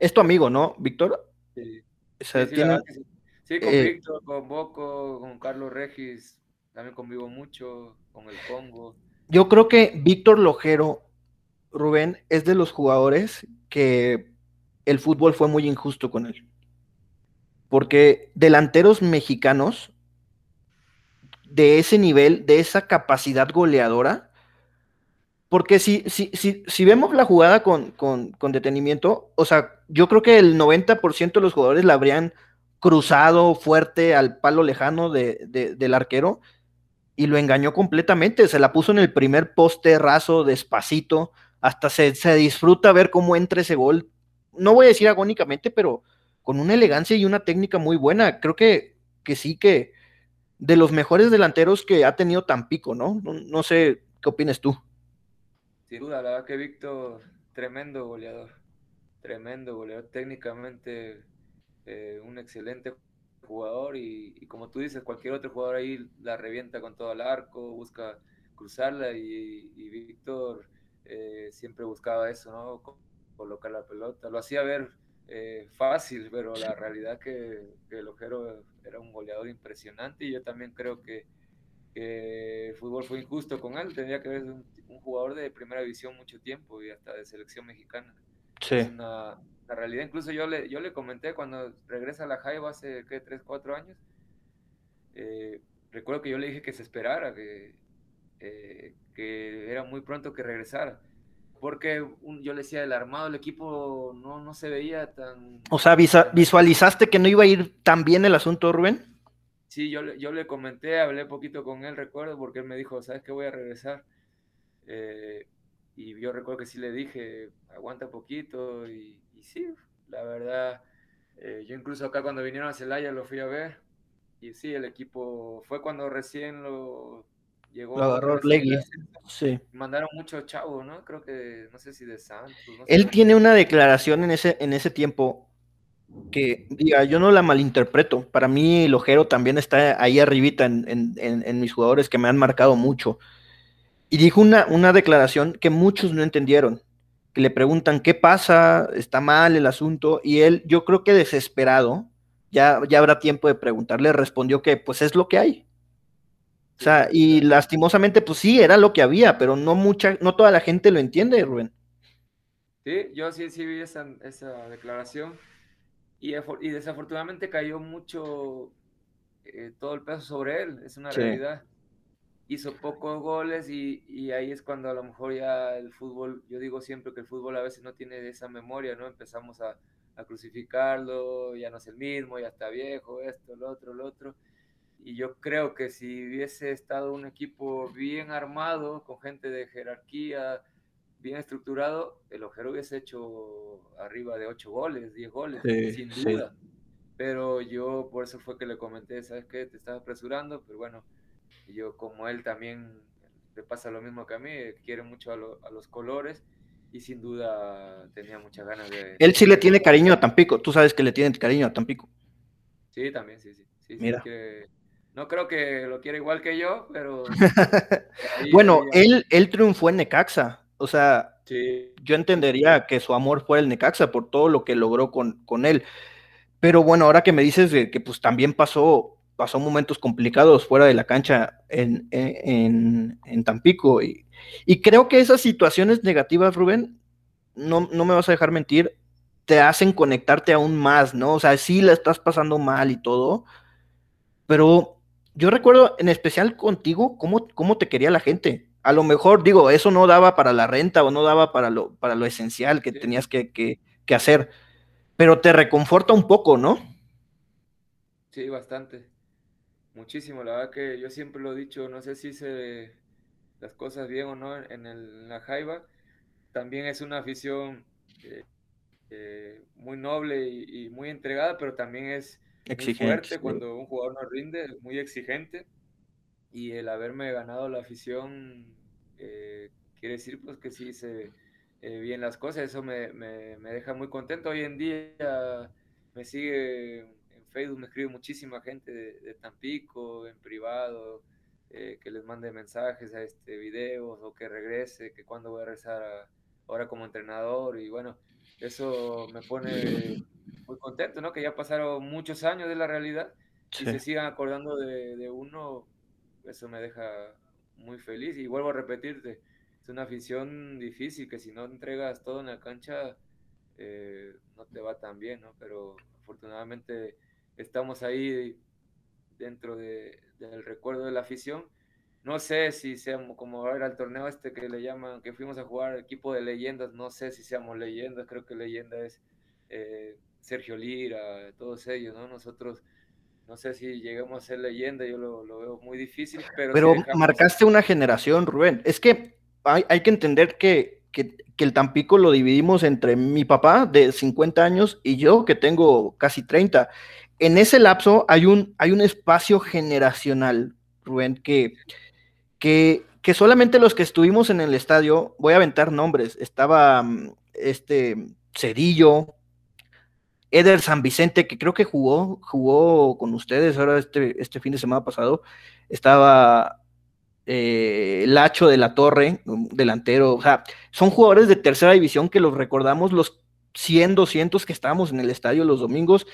Es tu amigo, ¿no, Víctor? Sí. sí, con eh, Víctor, con Boco, con Carlos Regis, también convivo mucho, con el Congo. Yo creo que Víctor Lojero, Rubén, es de los jugadores que el fútbol fue muy injusto con él. Porque delanteros mexicanos de ese nivel, de esa capacidad goleadora. Porque si, si, si, si vemos la jugada con, detenimiento, o sea, yo creo que el 90% de los jugadores la habrían cruzado fuerte al palo lejano del arquero y lo engañó completamente. Se la puso en el primer poste raso, despacito, hasta se, se disfruta ver cómo entra ese gol. No voy a decir agónicamente, pero con una elegancia y una técnica muy buena. Creo que, que sí que, de los mejores delanteros que ha tenido Tampico, ¿no? No, sé qué opinas tú. Sin duda, la verdad que Víctor, tremendo goleador, tremendo goleador, técnicamente eh, un excelente jugador y, como tú dices, cualquier otro jugador ahí la revienta con todo el arco, busca cruzarla y, Víctor eh, siempre buscaba eso, ¿no? Colocar la pelota, lo hacía ver eh, fácil, pero la realidad que, que, el Ojero era un goleador impresionante y yo también creo que, el fútbol fue injusto con él, tendría que ser un, jugador de primera división mucho tiempo y hasta de selección mexicana. Sí. Es una, realidad, incluso yo le, yo le comenté cuando regresa a la Jaiba hace, ¿qué? 3, 4 años, eh, recuerdo que yo le dije que se esperara, que, eh, que era muy pronto que regresara porque yo le decía, el armado del equipo no, no se veía tan... O sea, ¿visualizaste que no iba a ir tan bien el asunto, Rubén? Sí, yo, yo le comenté, hablé poquito con él, recuerdo, porque él me dijo, ¿sabes qué? Voy a regresar. Eh, y yo recuerdo que sí le dije, aguanta poquito, y, sí, la verdad, Eh, yo incluso acá cuando vinieron a Celaya lo fui a ver. Y sí, el equipo fue cuando recién lo llegó. Lo agarró Legui. Sí. Mandaron muchos chavos, ¿no? Creo que, no sé si de Santos. Él tiene una declaración en ese, en ese tiempo que, diga, yo no la malinterpreto. Para mí, el ojero también está ahí arribita en, en, en, mis jugadores que me han marcado mucho. Y dijo una, una declaración que muchos no entendieron que le preguntan qué pasa, está mal el asunto, y él, yo creo que desesperado, ya, ya habrá tiempo de preguntarle, respondió que pues es lo que hay. O sea, y lastimosamente, pues sí, era lo que había, pero no mucha, no toda la gente lo entiende, Rubén. Sí, yo sí, sí vi esa, declaración. Y, y, desafortunadamente cayó mucho eh, todo el peso sobre él, es una realidad hizo pocos goles y, y, ahí es cuando a lo mejor ya el fútbol, yo digo siempre que el fútbol a veces no tiene esa memoria, ¿no? Empezamos a, a crucificarlo, ya no es el mismo, ya está viejo, esto, lo otro, lo otro. Y yo creo que si hubiese estado un equipo bien armado, con gente de jerarquía, bien estructurado, el Ojero hubiese hecho arriba de 8 goles, 10 goles, sin duda. Pero yo por eso fue que le comenté, ¿sabes qué? Te estás apresurando, pero bueno, yo como él también le pasa lo mismo que a mí, quiere mucho a, los colores y sin duda tenía muchas ganas de... Él sí le tiene cariño a Tampico, tú sabes que le tiene cariño a Tampico. Sí, también, sí, sí. Mira. no creo que lo quiera igual que yo, pero... bueno, él, él triunfó en Necaxa, o sea, yo entendería que su amor fue el Necaxa por todo lo que logró con, con él. Pero bueno, ahora que me dices que pues también pasó pasó momentos complicados fuera de la cancha en, en, Tampico. Y, creo que esas situaciones negativas, Rubén, no, no, me vas a dejar mentir, te hacen conectarte aún más, ¿no? O sea, sí la estás pasando mal y todo, pero yo recuerdo en especial contigo cómo, cómo te quería la gente. A lo mejor, digo, eso no daba para la renta o no daba para lo, para lo esencial que tenías que, que, que hacer, pero te reconforta un poco, ¿no? Sí, bastante. Muchísimo, la verdad que yo siempre lo he dicho, no sé si hice las cosas bien o no en, el, la Jaiba. También es una afición eh, eh, muy noble y, muy entregada, pero también es muy fuerte cuando un jugador no rinde, muy exigente. Y el haberme ganado la afición eh, quiere decir pues que sí hice bien las cosas, eso me, me, me deja muy contento. Hoy en día me sigue Facebook me escribe muchísima gente de, Tampico, en privado, eh, que les mande mensajes a este videos o que regrese, que cuando voy a regresar ahora como entrenador y bueno, eso me pone muy contento, ¿no? Que ya pasaron muchos años de la realidad y se sigan acordando de, uno, eso me deja muy feliz y vuelvo a repetirte, es una afición difícil que si no entregas todo en la cancha eh, no te va tan bien, ¿no? Pero afortunadamente estamos ahí dentro de, del recuerdo de la afición. No sé si seamos, como era el torneo este que le llaman, que fuimos a jugar equipo de leyendas, no sé si seamos leyendas, creo que leyenda es eh, Sergio Lira, todos ellos, ¿no? Nosotros, no sé si lleguemos a ser leyenda, yo lo, veo muy difícil, pero... Pero marcaste una generación, Rubén. Es que hay, hay que entender que, que, que, el Tampico lo dividimos entre mi papá de 50 años y yo que tengo casi 30 en ese lapso hay un, hay un espacio generacional, Rubén, que, que, que, solamente los que estuvimos en el estadio, voy a aventar nombres, estaba mm, este Cedillo, Eder San Vicente, que creo que jugó, jugó con ustedes ahora este, este fin de semana pasado, estaba eh, Lacho de la Torre, delantero, o sea, son jugadores de tercera división que los recordamos los 100, 200 que estábamos en el estadio los domingos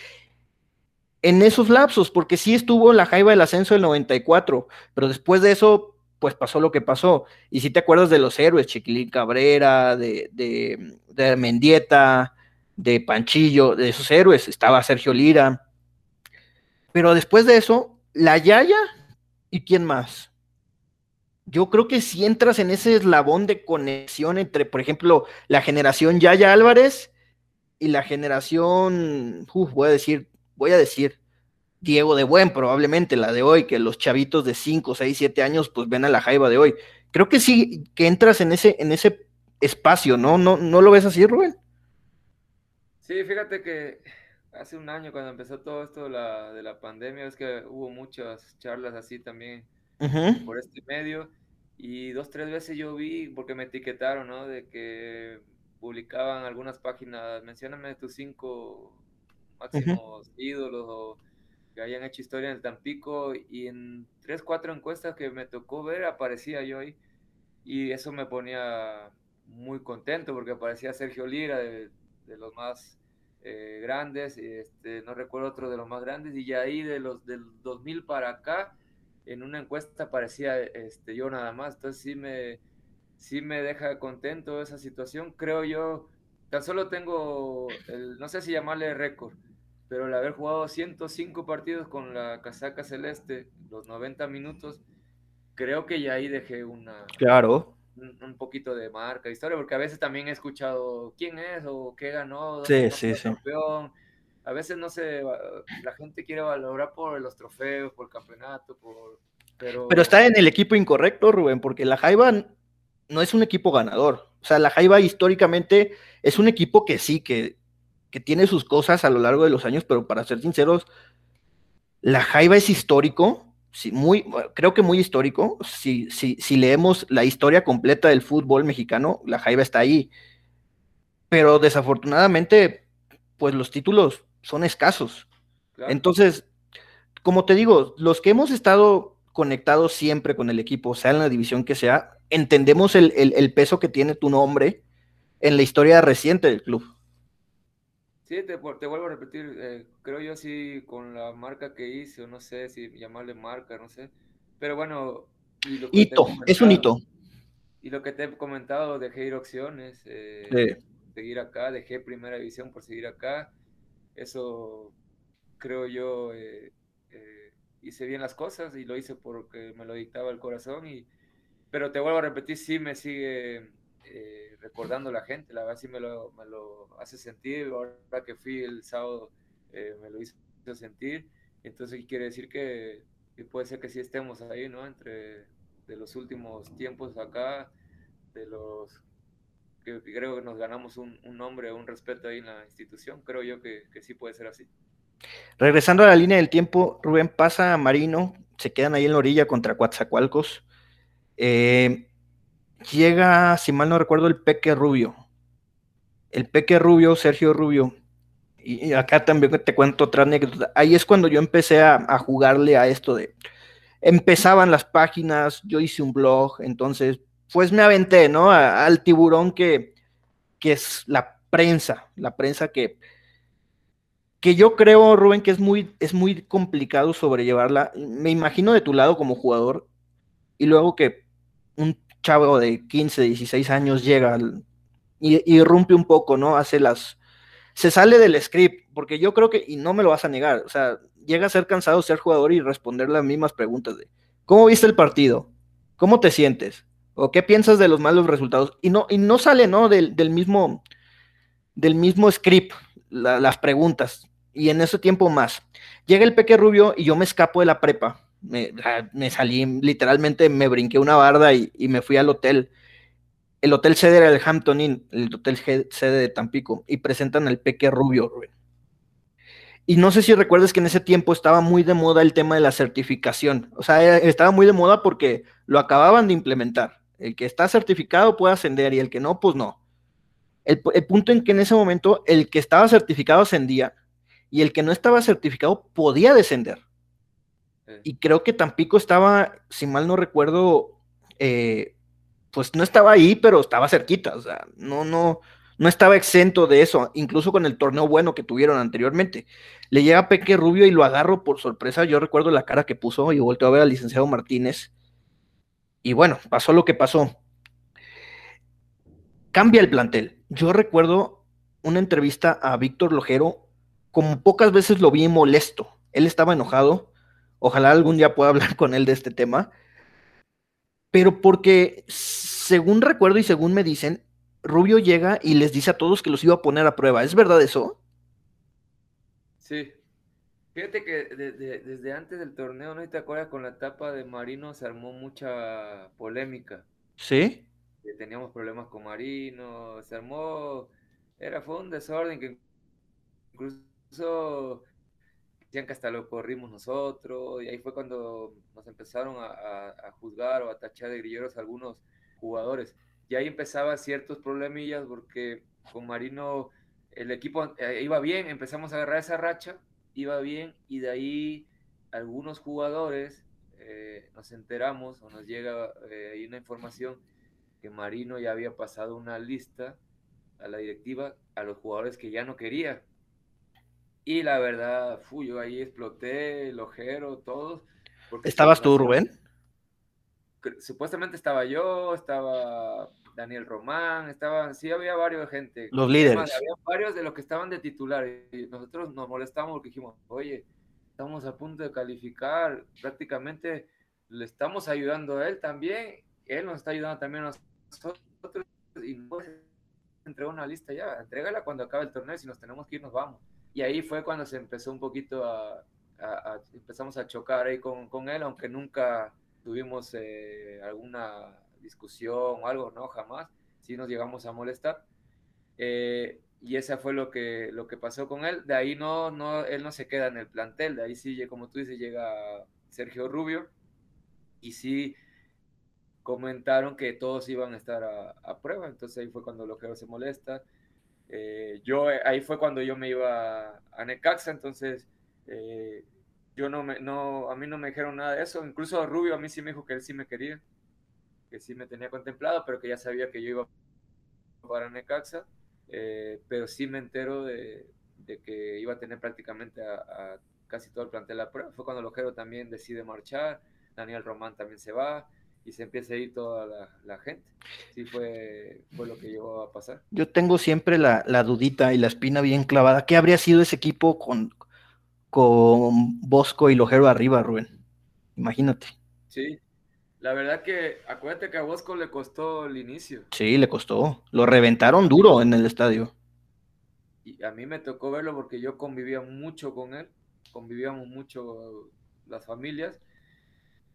en esos lapsos, porque sí estuvo la jaiba del ascenso del 94, pero después de eso, pues pasó lo que pasó. Y si te acuerdas de los héroes, Chiquilín Cabrera, de, de, Mendieta, de Panchillo, de esos héroes, estaba Sergio Lira. Pero después de eso, la Yaya y quién más. Yo creo que si entras en ese eslabón de conexión entre, por ejemplo, la generación Yaya Álvarez y la generación, voy a decir, voy a decir, Diego de Buen, probablemente la de hoy, que los chavitos de 5, 6, 7 años pues ven a la jaiba de hoy. Creo que sí, que entras en ese, en ese espacio, ¿no? ¿No, no lo ves así, Rubén? Sí, fíjate que hace un año cuando empezó todo esto de la, de la pandemia, es que hubo muchas charlas así también por este medio y dos, tres veces yo vi, porque me etiquetaron, ¿no? De que publicaban algunas páginas, mencióname tus cinco máximos ídolos o que hayan hecho historia en el Tampico y en tres, cuatro encuestas que me tocó ver aparecía yo ahí y eso me ponía muy contento porque aparecía Sergio Lira de, los más eh, grandes, este, no recuerdo otro de los más grandes, y ya ahí de los del 2000 para acá, en una encuesta aparecía este, yo nada más, entonces sí me, sí me deja contento esa situación, creo yo, tan solo tengo, el, no sé si llamarle récord, pero el haber jugado 105 partidos con la casaca celeste, los 90 minutos, creo que ya ahí dejé una... Claro un, poquito de marca, historia, porque a veces también he escuchado quién es o qué ganó, sí, sí, sí. campeón. A veces no sé, la gente quiere valorar por los trofeos, por el campeonato, por... Pero... pero está en el equipo incorrecto, Rubén, porque la Jaiba no es un equipo ganador. O sea, la Jaiba históricamente es un equipo que sí, que, que tiene sus cosas a lo largo de los años, pero para ser sinceros, la Jaiba es histórico, sí, muy, creo que muy histórico. Si, si, si leemos la historia completa del fútbol mexicano, la Jaiba está ahí. Pero desafortunadamente, pues los títulos son escasos. Entonces, como te digo, los que hemos estado conectados siempre con el equipo, sea en la división que sea, entendemos el, el peso que tiene tu nombre en la historia reciente del club. Sí, te, vuelvo a repetir, eh, creo yo sí con la marca que hice, no sé si llamarle marca, no sé, pero bueno. hito, es un hito. Y lo que te he comentado, dejé ir opciones, eh, seguir acá, dejé primera división por seguir acá, eso creo yo eh, eh, hice bien las cosas y lo hice porque me lo dictaba el corazón, y, pero te vuelvo a repetir, sí me sigue recordando la gente, la verdad sí me lo, me lo hace sentir, ahora que fui el sábado eh, me lo hizo sentir, entonces quiere decir que, puede ser que sí estemos ahí, ¿no? Entre de los últimos tiempos acá, de los que creo que nos ganamos un, nombre, un respeto ahí en la institución, creo yo que, que sí puede ser así. Regresando a la línea del tiempo, Rubén pasa a Marino, se quedan ahí en la orilla contra Coatzacoalcos. Eh, llega, si mal no recuerdo, el Peque Rubio. El Peque Rubio, Sergio Rubio. Y, acá también te cuento otra anécdota. Ahí es cuando yo empecé a, jugarle a esto de. Empezaban las páginas, yo hice un blog, entonces, pues me aventé, ¿no? al tiburón que, que es la prensa, la prensa que, que yo creo, Rubén, que es muy, es muy complicado sobrellevarla. Me imagino de tu lado como jugador y luego que un chavo de 15, 16 años llega y, irrumpe un poco, ¿no? Hace las... Se sale del script, porque yo creo que, y no me lo vas a negar, o sea, llega a ser cansado ser jugador y responder las mismas preguntas de, ¿cómo viste el partido? ¿Cómo te sientes? ¿O qué piensas de los malos resultados? Y no, y no sale, ¿no? Del, mismo, del mismo script, las preguntas. Y en ese tiempo más. Llega el Peque Rubio y yo me escapo de la prepa me, salí, literalmente me brinqué una barda y, me fui al hotel. El hotel sede era el Hampton Inn, el hotel sede de Tampico, y presentan el Peque Rubio, Y no sé si recuerdas que en ese tiempo estaba muy de moda el tema de la certificación. O sea, estaba muy de moda porque lo acababan de implementar. El que está certificado puede ascender y el que no, pues no. El punto en que en ese momento el que estaba certificado ascendía y el que no estaba certificado podía descender. Y creo que Tampico estaba, si mal no recuerdo, eh, pues no estaba ahí, pero estaba cerquita, o sea, no, no, no estaba exento de eso, incluso con el torneo bueno que tuvieron anteriormente. Le llega Peque Rubio y lo agarro por sorpresa, yo recuerdo la cara que puso y volteó a ver al licenciado Martínez. Y bueno, pasó lo que pasó. Cambia el plantel. Yo recuerdo una entrevista a Víctor Lojero, como pocas veces lo vi molesto. Él estaba enojado Ojalá algún día pueda hablar con él de este tema. Pero porque, según recuerdo y según me dicen, Rubio llega y les dice a todos que los iba a poner a prueba. ¿Es verdad eso? Sí. Fíjate que desde antes del torneo, ¿no te acuerdas? Con la etapa de Marino se armó mucha polémica. Sí. teníamos problemas con Marino, se armó, era, fue un desorden que incluso decían que hasta lo corrimos nosotros, y ahí fue cuando nos empezaron a, juzgar o a tachar de grilleros a algunos jugadores. Y ahí empezaba ciertos problemillas porque con Marino el equipo eh, iba bien, empezamos a agarrar esa racha, iba bien, y de ahí algunos jugadores eh, nos enteramos o nos llega eh, ahí una información que Marino ya había pasado una lista a la directiva a los jugadores que ya no quería y la verdad, fui yo ahí exploté, el ojero, todos. ¿Estabas tú, Rubén? Supuestamente estaba yo, estaba Daniel Román, estaban, sí había varios de gente. Los líderes. había varios de los que estaban de titular y nosotros nos molestamos porque dijimos, oye, estamos a punto de calificar, prácticamente le estamos ayudando a él también, él nos está ayudando también a nosotros y no entregó una lista ya, entrégala cuando acabe el torneo, si nos tenemos que ir nos vamos. Y ahí fue cuando se empezó un poquito a, empezamos a chocar ahí con, con él, aunque nunca tuvimos eh, alguna discusión o algo, no, jamás, sí nos llegamos a molestar. Eh, y esa fue lo que, lo que pasó con él. De ahí no, no, él no se queda en el plantel, de ahí sí, como tú dices, llega Sergio Rubio y sí comentaron que todos iban a estar a, a prueba, entonces ahí fue cuando Lojero se molesta. Eh, yo eh, ahí fue cuando yo me iba a Necaxa, entonces eh, yo no me, no, a mí no me dijeron nada de eso, incluso Rubio a mí sí me dijo que él sí me quería, que sí me tenía contemplado, pero que ya sabía que yo iba para Necaxa, pero sí me entero de, que iba a tener prácticamente a, casi todo el plantel a prueba, fue cuando Lojero también decide marchar, Daniel Román también se va, y se empieza a ir toda la, gente. Sí, fue, fue, lo que llegó a pasar. Yo tengo siempre la, dudita y la espina bien clavada. ¿Qué habría sido ese equipo con, con Bosco y Lojero arriba, Rubén? Imagínate. Sí, la verdad que acuérdate que a Bosco le costó el inicio. Sí, le costó. Lo reventaron duro en el estadio. Y a mí me tocó verlo porque yo convivía mucho con él, convivíamos mucho las familias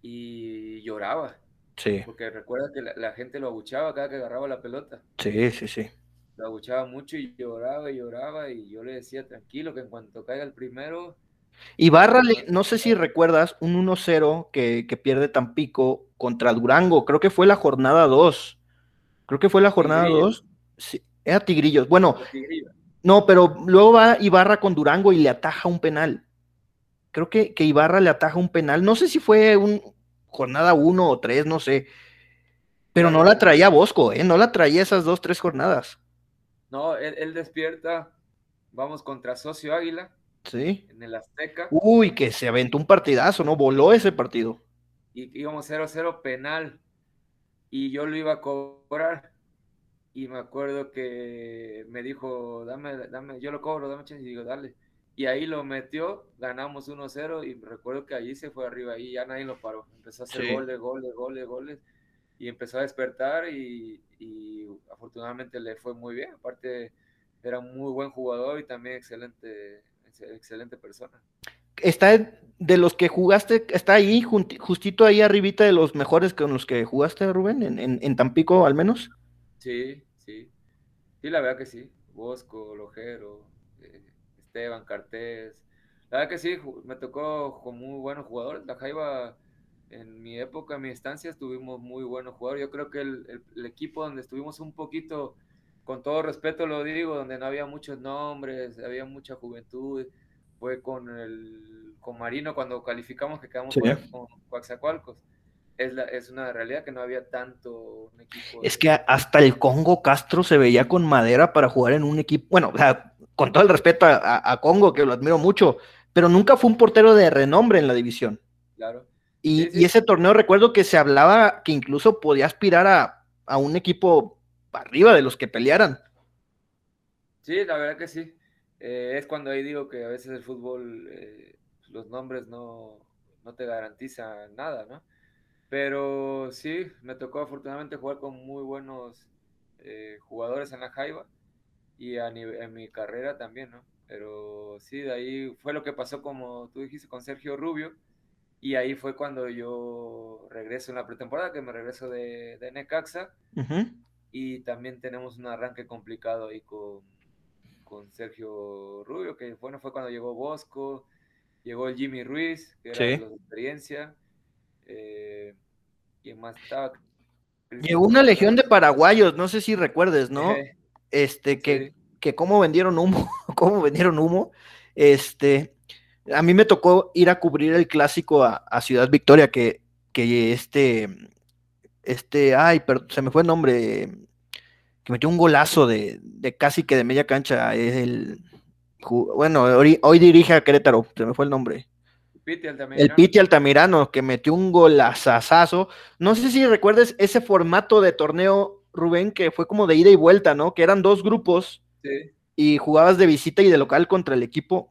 y lloraba. Sí. Porque recuerda que la, gente lo abuchaba cada que agarraba la pelota. Sí, sí, sí. Lo abuchaba mucho y lloraba y lloraba y yo le decía tranquilo que en cuanto caiga el primero... Y Bárrale, no sé si recuerdas, un 1-0 que, que, pierde Tampico contra Durango, creo que fue la jornada 2. Creo que fue la jornada 2. Sí, era Tigrillos. Bueno, no, pero luego va Ibarra con Durango y le ataja un penal. Creo que, que Ibarra le ataja un penal. No sé si fue un, jornada uno o tres, no sé. Pero no la traía Bosco, ¿eh? No la traía esas dos, tres jornadas. No, él, despierta. Vamos contra Socio Águila. Sí. En el Azteca. Uy, que se aventó un partidazo, ¿no? Voló ese partido. Y íbamos 0-0 penal. Y yo lo iba a cobrar. Y me acuerdo que me dijo, dame, dame, yo lo cobro, dame chance. Y digo, dale y ahí lo metió, ganamos 1-0 y recuerdo que allí se fue arriba y ya nadie lo paró. Empezó a hacer goles, goles, goles, goles y empezó a despertar y, afortunadamente le fue muy bien. Aparte era un muy buen jugador y también excelente, excelente persona. Está de los que jugaste, está ahí, justito ahí arribita de los mejores con los que jugaste, Rubén, en, en Tampico al menos. Sí, sí. Sí, la verdad que sí. Bosco, Lojero, Esteban, Cartés. La verdad que sí, me tocó con muy buenos jugadores. La Jaiba, en mi época, en mi estancia, tuvimos muy buenos jugadores. Yo creo que el, equipo donde estuvimos un poquito, con todo respeto lo digo, donde no había muchos nombres, había mucha juventud, fue con el con Marino cuando calificamos que quedamos con Coaxacualcos. Es, la, es, una realidad que no había tanto equipo. Es que hasta el Congo Castro se veía con madera para jugar en un equipo. Bueno, o sea, con todo el respeto a, Congo, que lo admiro mucho, pero nunca fue un portero de renombre en la división. Claro. Y, ese torneo recuerdo que se hablaba que incluso podía aspirar a, un equipo arriba de los que pelearan. Sí, la verdad que sí. Eh, es cuando ahí digo que a veces el fútbol, eh, los nombres no, no te garantizan nada, ¿no? Pero sí, me tocó afortunadamente jugar con muy buenos eh, jugadores en la Jaiba y a en mi carrera también, ¿no? Pero sí, de ahí fue lo que pasó, como tú dijiste, con Sergio Rubio. Y ahí fue cuando yo regreso en la pretemporada, que me regreso de, Necaxa. Y también tenemos un arranque complicado ahí con, con Sergio Rubio, que bueno, fue cuando llegó Bosco, llegó el Jimmy Ruiz, que era de la experiencia. Eh, ¿Quién más estaba? Llegó una legión de paraguayos, no sé si recuerdes, ¿no? este, que, que cómo vendieron humo, cómo vendieron humo. Este, a mí me tocó ir a cubrir el clásico a, Ciudad Victoria, que, que este, este, ay, pero se me fue el nombre, que metió un golazo de, de casi que de media cancha, es el, bueno, hoy, dirige a Querétaro, se me fue el nombre. El Piti Altamirano, que metió un golazazazo. No sé si recuerdes ese formato de torneo, Rubén, que fue como de ida y vuelta, ¿no? Que eran dos grupos y jugabas de visita y de local contra el equipo.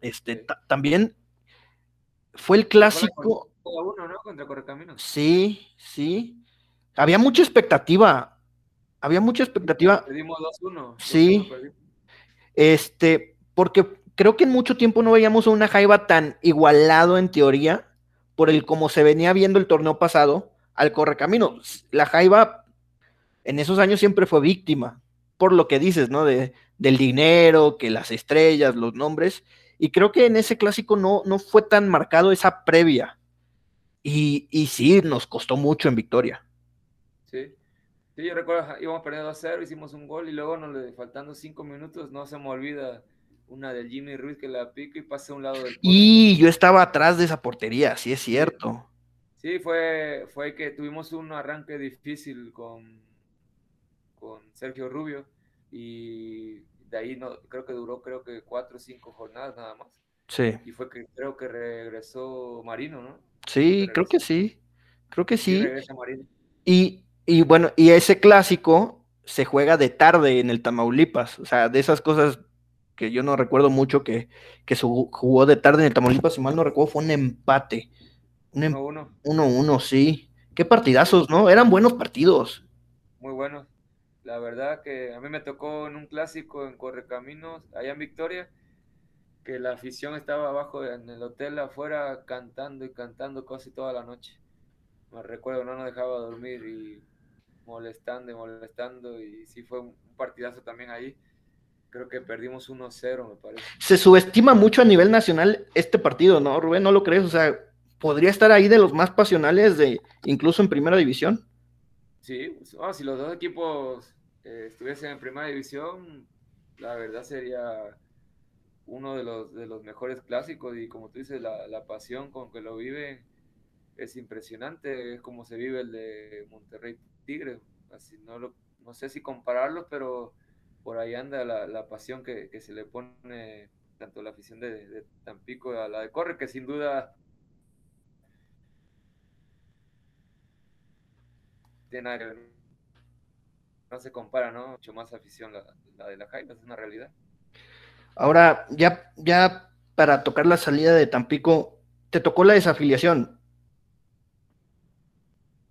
Este, también fue el clásico. Uno, ¿no? Contra Correcaminos. Sí, sí. Había mucha expectativa. Había mucha expectativa. Pedimos 2-1. Sí. Este, porque creo que en mucho tiempo no veíamos a una Jaiba tan igualado en teoría por el como se venía viendo el torneo pasado al correcaminos. La Jaiba en esos años siempre fue víctima, por lo que dices, ¿no? De, del dinero, que las estrellas, los nombres. Y creo que en ese clásico no, no fue tan marcado esa previa. Y, y sí, nos costó mucho en victoria. Sí. Sí, yo recuerdo, íbamos perdiendo a cero, hicimos un gol y luego nos le, faltando cinco minutos, no se me olvida una del Jimmy Ruiz que la pica y pasa a un lado del. Y yo estaba atrás de esa portería, sí es cierto. Sí, fue, fue que tuvimos un arranque difícil con, con Sergio Rubio y de ahí no, creo que duró creo que cuatro o cinco jornadas nada más. Sí. Y fue que creo que regresó Marino, ¿no? Sí, creo que sí. Creo que sí. Y, y bueno, y ese clásico se juega de tarde en el Tamaulipas. O sea, de esas cosas que yo no recuerdo mucho que, que jugó de tarde en el Tamaulipas, si mal no recuerdo, fue un empate. Un 1-1. Em sí. Qué partidazos, ¿no? Eran buenos partidos. Muy buenos. La verdad que a mí me tocó en un clásico en Correcaminos, allá en Victoria, que la afición estaba abajo en el hotel afuera cantando y cantando casi toda la noche. Me recuerdo, no nos dejaba dormir y molestando y molestando y sí fue un partidazo también ahí creo que perdimos 1-0, me parece. Se subestima mucho a nivel nacional este partido, ¿no, Rubén? ¿No lo crees? O sea, podría estar ahí de los más pasionales de incluso en primera división. Sí, pues, si los dos equipos eh, estuviesen en primera división, la verdad sería uno de los, de los mejores clásicos y como tú dices, la, la pasión con que lo vive es impresionante, es como se vive el de Monterrey Tigres, así no, lo, no sé si compararlos, pero por ahí anda la, pasión que, se le pone tanto la afición de, Tampico a la de Corre, que sin duda no se compara, ¿no? Mucho más afición la, de la Jaime, es una realidad. Ahora, ya, ya para tocar la salida de Tampico, ¿te tocó la desafiliación?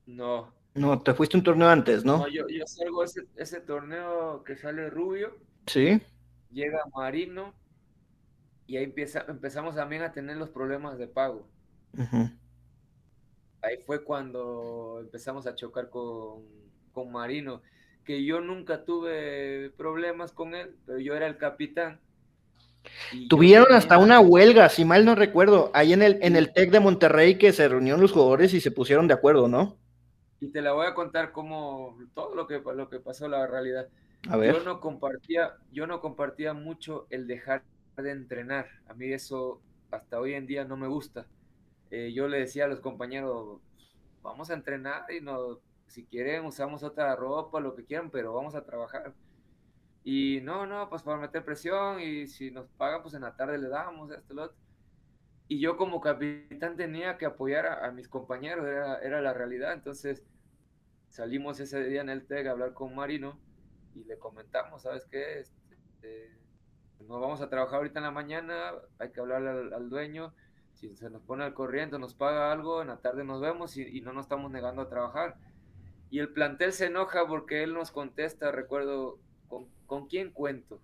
No, no, te fuiste un torneo antes, ¿no? No, yo, salgo ese, ese torneo que sale Rubio. Sí. Llega Marino y ahí empieza, empezamos también a tener los problemas de pago. Ahí fue cuando empezamos a chocar con, con Marino, que yo nunca tuve problemas con él, pero yo era el capitán. Tuvieron hasta una huelga, si mal no recuerdo, ahí en el, en el TEC de Monterrey que se reunieron los jugadores y se pusieron de acuerdo, ¿no? y te la voy a contar como todo lo que, lo que pasó la realidad. Yo no compartía, yo no compartía mucho el dejar de entrenar. A mí eso hasta hoy en día no me gusta. Eh, yo le decía a los compañeros, vamos a entrenar y no, si quieren usamos otra ropa, lo que quieran, pero vamos a trabajar. Y no, no, pues para meter presión y si nos pagan, pues en la tarde le damos esto, lo otro. Y yo como capitán tenía que apoyar a, mis compañeros, era, era, la realidad. Entonces salimos ese día en el TEC a hablar con Marino y le comentamos, ¿sabes qué? Este, nos vamos a trabajar ahorita en la mañana, hay que hablar al, dueño, si se nos pone al corriente, nos paga algo, en la tarde nos vemos y, no nos estamos negando a trabajar. Y el plantel se enoja porque él nos contesta, recuerdo, ¿con, con quién cuento?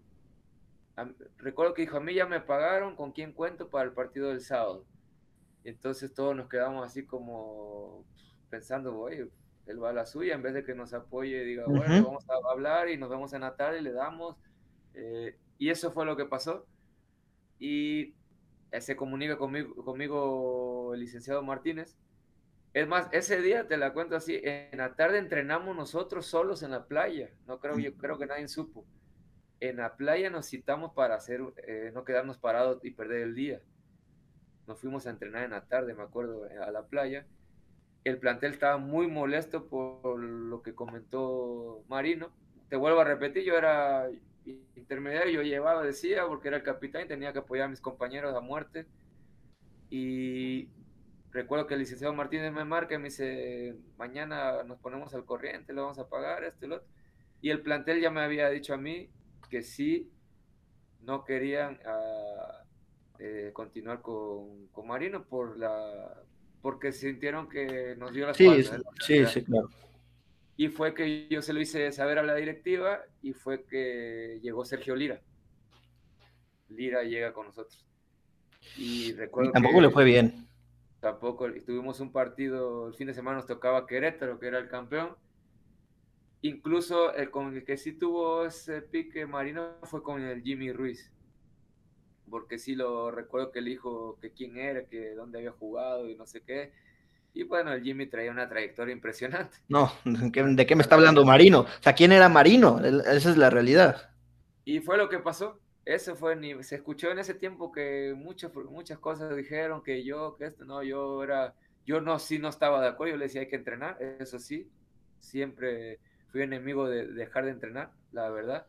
recuerdo que dijo, a mí ya me pagaron, ¿con quién cuento para el partido del sábado? Entonces todos nos quedamos así como pensando, oye, él va a la suya, en vez de que nos apoye, diga, bueno, vamos a hablar y nos vemos en la tarde y le damos. Eh, Y eso fue lo que pasó. Y se comunica conmigo, conmigo el licenciado Martínez. Es más, ese día te la cuento así, en la tarde entrenamos nosotros solos en la playa. No creo, yo creo que nadie supo. En la playa nos citamos para hacer, eh, no quedarnos parados y perder el día. Nos fuimos a entrenar en la tarde, me acuerdo, a la playa. El plantel estaba muy molesto por lo que comentó Marino. Te vuelvo a repetir, yo era intermediario, yo llevaba, decía, porque era el capitán y tenía que apoyar a mis compañeros a muerte. Y recuerdo que el licenciado Martínez me marca y me dice, mañana nos ponemos al corriente, le vamos a pagar esto y lo otro. Y el plantel ya me había dicho a mí que sí, no querían ah, eh, continuar con, con, Marino por la porque sintieron que nos dio la sí, sí, sí, claro. Y fue que yo se lo hice saber a la directiva y fue que llegó Sergio Lira. Lira llega con nosotros. Y recuerdo tampoco le fue bien. Tampoco. Tuvimos un partido, el fin de semana nos tocaba Querétaro, que era el campeón. Incluso el con el que sí tuvo ese pique marino fue con el Jimmy Ruiz. Porque sí lo recuerdo que le dijo que quién era, que dónde había jugado y no sé qué y bueno, el Jimmy traía una trayectoria impresionante. No, ¿de qué me está hablando Marino? O sea, ¿quién era Marino? Esa es la realidad. Y fue lo que pasó. Eso fue, ni, se escuchó en ese tiempo que muchas, muchas cosas dijeron que yo, que esto, no, yo era, yo no, sí no estaba de acuerdo, yo le decía hay que entrenar, eso sí, siempre fui enemigo de, dejar de entrenar, la verdad,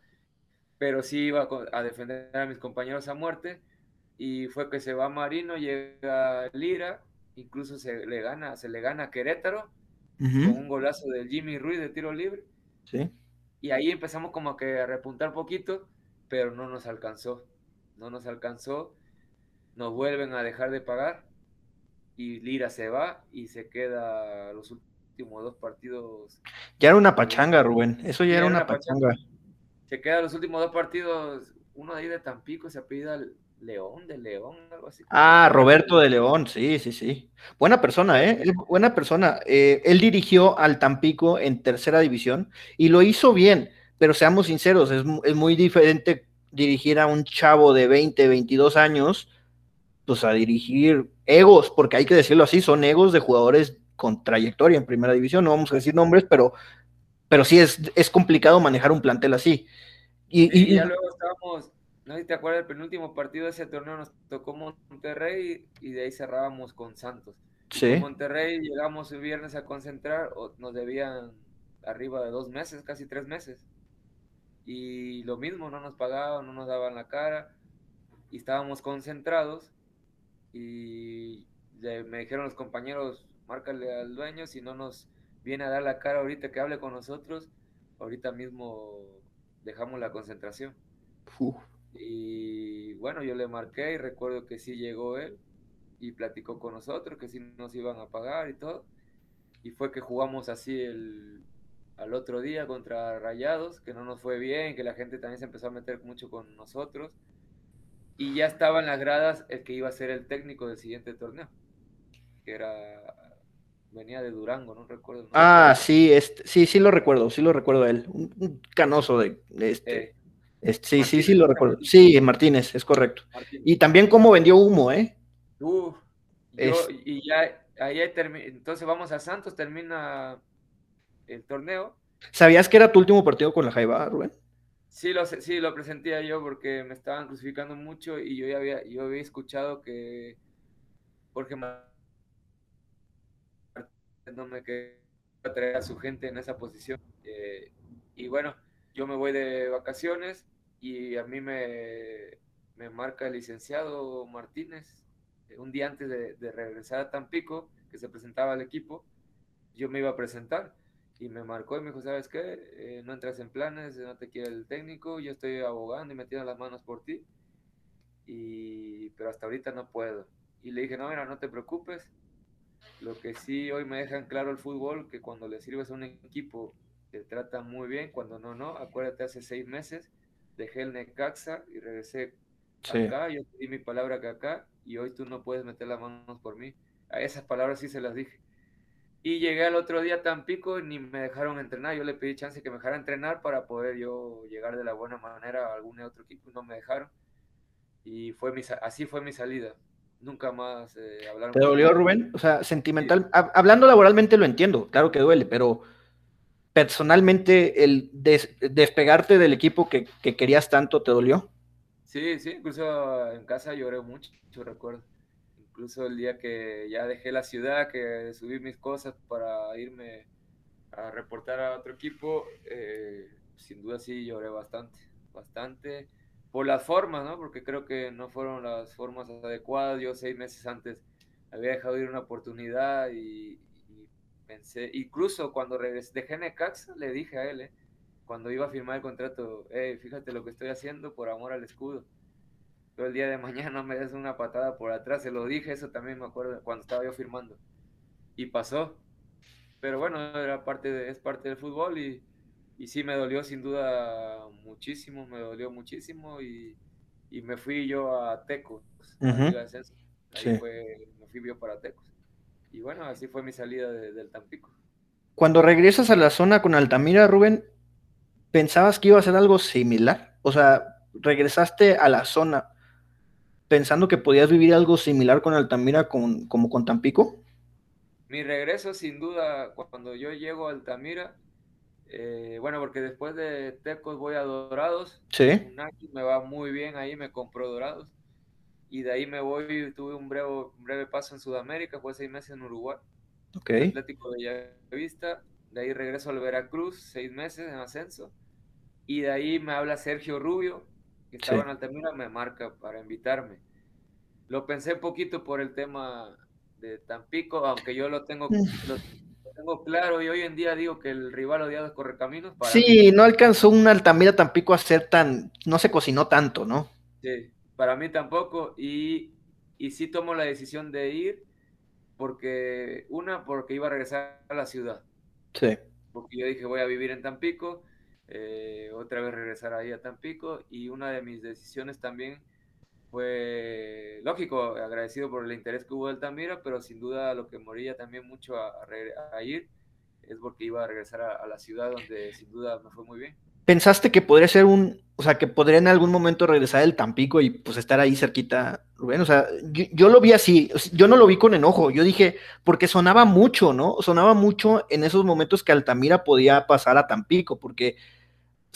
pero sí iba a defender a mis compañeros a muerte, y fue que se va Marino, llega Lira, incluso se le gana, se le gana a Querétaro con un golazo del Jimmy Ruiz de tiro libre. Sí. Y ahí empezamos como que a repuntar poquito, pero no nos alcanzó. No nos alcanzó. Nos vuelven a dejar de pagar y Lira se va y se queda los últimos dos partidos. Ya era una pachanga, Rubén. Eso ya, era, una, pachanga. Se queda los últimos dos partidos, uno de ahí de Tampico, se apellida León de León, algo así. Ah, Roberto de León, sí, sí, sí. Buena persona, ¿eh? Buena persona. Eh, él dirigió al Tampico en tercera división y lo hizo bien, pero seamos sinceros, es, muy diferente dirigir a un chavo de 20, 22 años, pues a dirigir egos, porque hay que decirlo así, son egos de jugadores con trayectoria en primera división, no vamos a decir nombres, pero, pero sí es, es complicado manejar un plantel así. Y, y ya luego estábamos no sé si te acuerdas, el penúltimo partido de ese torneo nos tocó Monterrey y de ahí cerrábamos con Santos. Sí. Monterrey llegamos el viernes a concentrar, nos debían arriba de dos meses, casi tres meses. Y lo mismo, no nos pagaban, no nos daban la cara. Y estábamos concentrados. Y me dijeron los compañeros, márcale al dueño, si no nos viene a dar la cara ahorita que hable con nosotros, ahorita mismo dejamos la concentración. Y bueno, yo le marqué y recuerdo que sí llegó él y platicó con nosotros, que sí nos iban a pagar y todo. Y fue que jugamos así el, al otro día contra Rayados, que no nos fue bien, que la gente también se empezó a meter mucho con nosotros. Y ya estaba en las gradas el que iba a ser el técnico del siguiente torneo, que era venía de Durango, no recuerdo. ah, sí, este, sí, sí lo recuerdo, sí lo recuerdo él, un, canoso de, este. Eh, sí, sí, sí lo recuerdo. Sí, Martínez, es correcto. Y también cómo vendió humo, ¿eh? Uf, y ya ahí entonces vamos a Santos, termina el torneo. ¿Sabías que era tu último partido con la Jaiba, Rubén? Sí, lo, sí, lo presentía yo porque me estaban crucificando mucho y yo ya había, yo había escuchado que Jorge no me quería traer a su gente en esa posición. Eh, y bueno, yo me voy de vacaciones y a mí me, me marca el licenciado Martínez eh, un día antes de, regresar a Tampico, que se presentaba al equipo, yo me iba a presentar y me marcó y me dijo, ¿sabes qué? Eh, no entras en planes, no te quiere el técnico, yo estoy abogando y metiendo las manos por ti, y, pero hasta ahorita no puedo. Y le dije, no, mira, no te preocupes, lo que sí hoy me dejan claro el fútbol, que cuando le sirves a un equipo te trata muy bien, cuando no, no. Acuérdate, hace seis meses dejé el Necaxa y regresé acá, yo di mi palabra que acá, y hoy tú no puedes meter las manos por mí. A esas palabras sí se las dije. Y llegué al otro día a Tampico y ni me dejaron entrenar. Yo le pedí chance que me dejara entrenar para poder yo llegar de la buena manera a algún otro equipo y no me dejaron. Y fue mi, así fue mi salida. Nunca más eh, hablaron. ¿Te dolió, Rubén? O sea, sentimental. Hablando laboralmente lo entiendo, claro que duele, pero personalmente el despegarte del equipo que, que, querías tanto, ¿te dolió? Sí, sí, incluso en casa lloré mucho, mucho recuerdo incluso el día que ya dejé la ciudad, que subí mis cosas para irme a reportar a otro equipo, eh, sin duda sí lloré bastante, bastante por las formas, ¿no? Porque creo que no fueron las formas adecuadas. Yo seis meses antes había dejado ir una oportunidad y, pensé, incluso cuando regresé, dejé Necaxa, le dije a él, eh, cuando iba a firmar el contrato, hey, fíjate lo que estoy haciendo por amor al escudo el día de mañana me des una patada por atrás, se lo dije, eso también me acuerdo cuando estaba yo firmando. Y pasó. Pero bueno, era parte de, es parte del fútbol y, y sí me dolió sin duda muchísimo, me dolió muchísimo y, y me fui yo a Tecos, Ahí fue, me fui yo para Tecos. Y bueno, así fue mi salida del Tampico. Cuando regresas a la zona con Altamira, Rubén, ¿pensabas que iba a ser algo similar? O sea, regresaste a la zona pensando que podías vivir algo similar con Altamira con, como con Tampico? Mi regreso, sin duda, cuando yo llego a Altamira, eh, bueno, porque después de Tecos voy a Dorados. Sí. me va muy bien ahí, me compró Dorados. Y de ahí me voy, tuve un breve, breve paso en Sudamérica, fue seis meses en Uruguay. Ok. Atlético de Bellavista. De ahí regreso al Veracruz, seis meses en ascenso. Y de ahí me habla Sergio Rubio, que estaba en Altamira, me marca para invitarme. Lo pensé un poquito por el tema de Tampico, aunque yo lo tengo, mm. lo, tengo claro y hoy en día digo que el rival odiado es Correcaminos. Para sí, no alcanzó un Altamira Tampico a ser tan, no se cocinó tanto, ¿no? Sí, para mí tampoco y, y sí tomo la decisión de ir porque, una, porque iba a regresar a la ciudad. Sí. Porque yo dije voy a vivir en Tampico eh, otra vez regresar ahí a Tampico y una de mis decisiones también fue, lógico, agradecido por el interés que hubo del Tamira, pero sin duda lo que moría también mucho a, a, ir es porque iba a regresar a, la ciudad donde sin duda me fue muy bien. ¿Pensaste que podría ser un, o sea, que podría en algún momento regresar el Tampico y pues estar ahí cerquita, Rubén? O sea, yo, yo, lo vi así, yo no lo vi con enojo, yo dije, porque sonaba mucho, ¿no? Sonaba mucho en esos momentos que Altamira podía pasar a Tampico, porque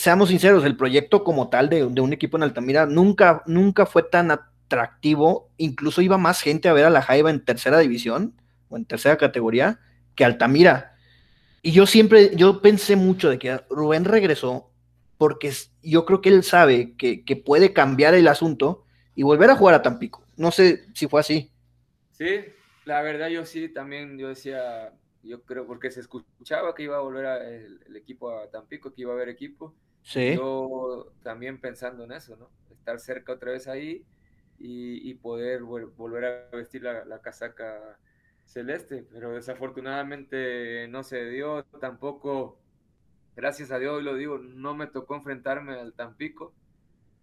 seamos sinceros, el proyecto como tal de, un equipo en Altamira nunca, nunca fue tan atractivo, incluso iba más gente a ver a la Jaiba en tercera división o en tercera categoría que Altamira. Y yo siempre, yo pensé mucho de que Rubén regresó porque yo creo que él sabe que, puede cambiar el asunto y volver a jugar a Tampico. No sé si fue así. Sí, la verdad yo sí, también yo decía, yo creo, porque se escuchaba que iba a volver el, equipo a Tampico, que iba a haber equipo, yo también pensando en eso, ¿no? Estar cerca otra vez ahí y, poder volver a vestir la, casaca celeste, pero desafortunadamente no se dio, tampoco, gracias a Dios, lo digo, no me tocó enfrentarme al Tampico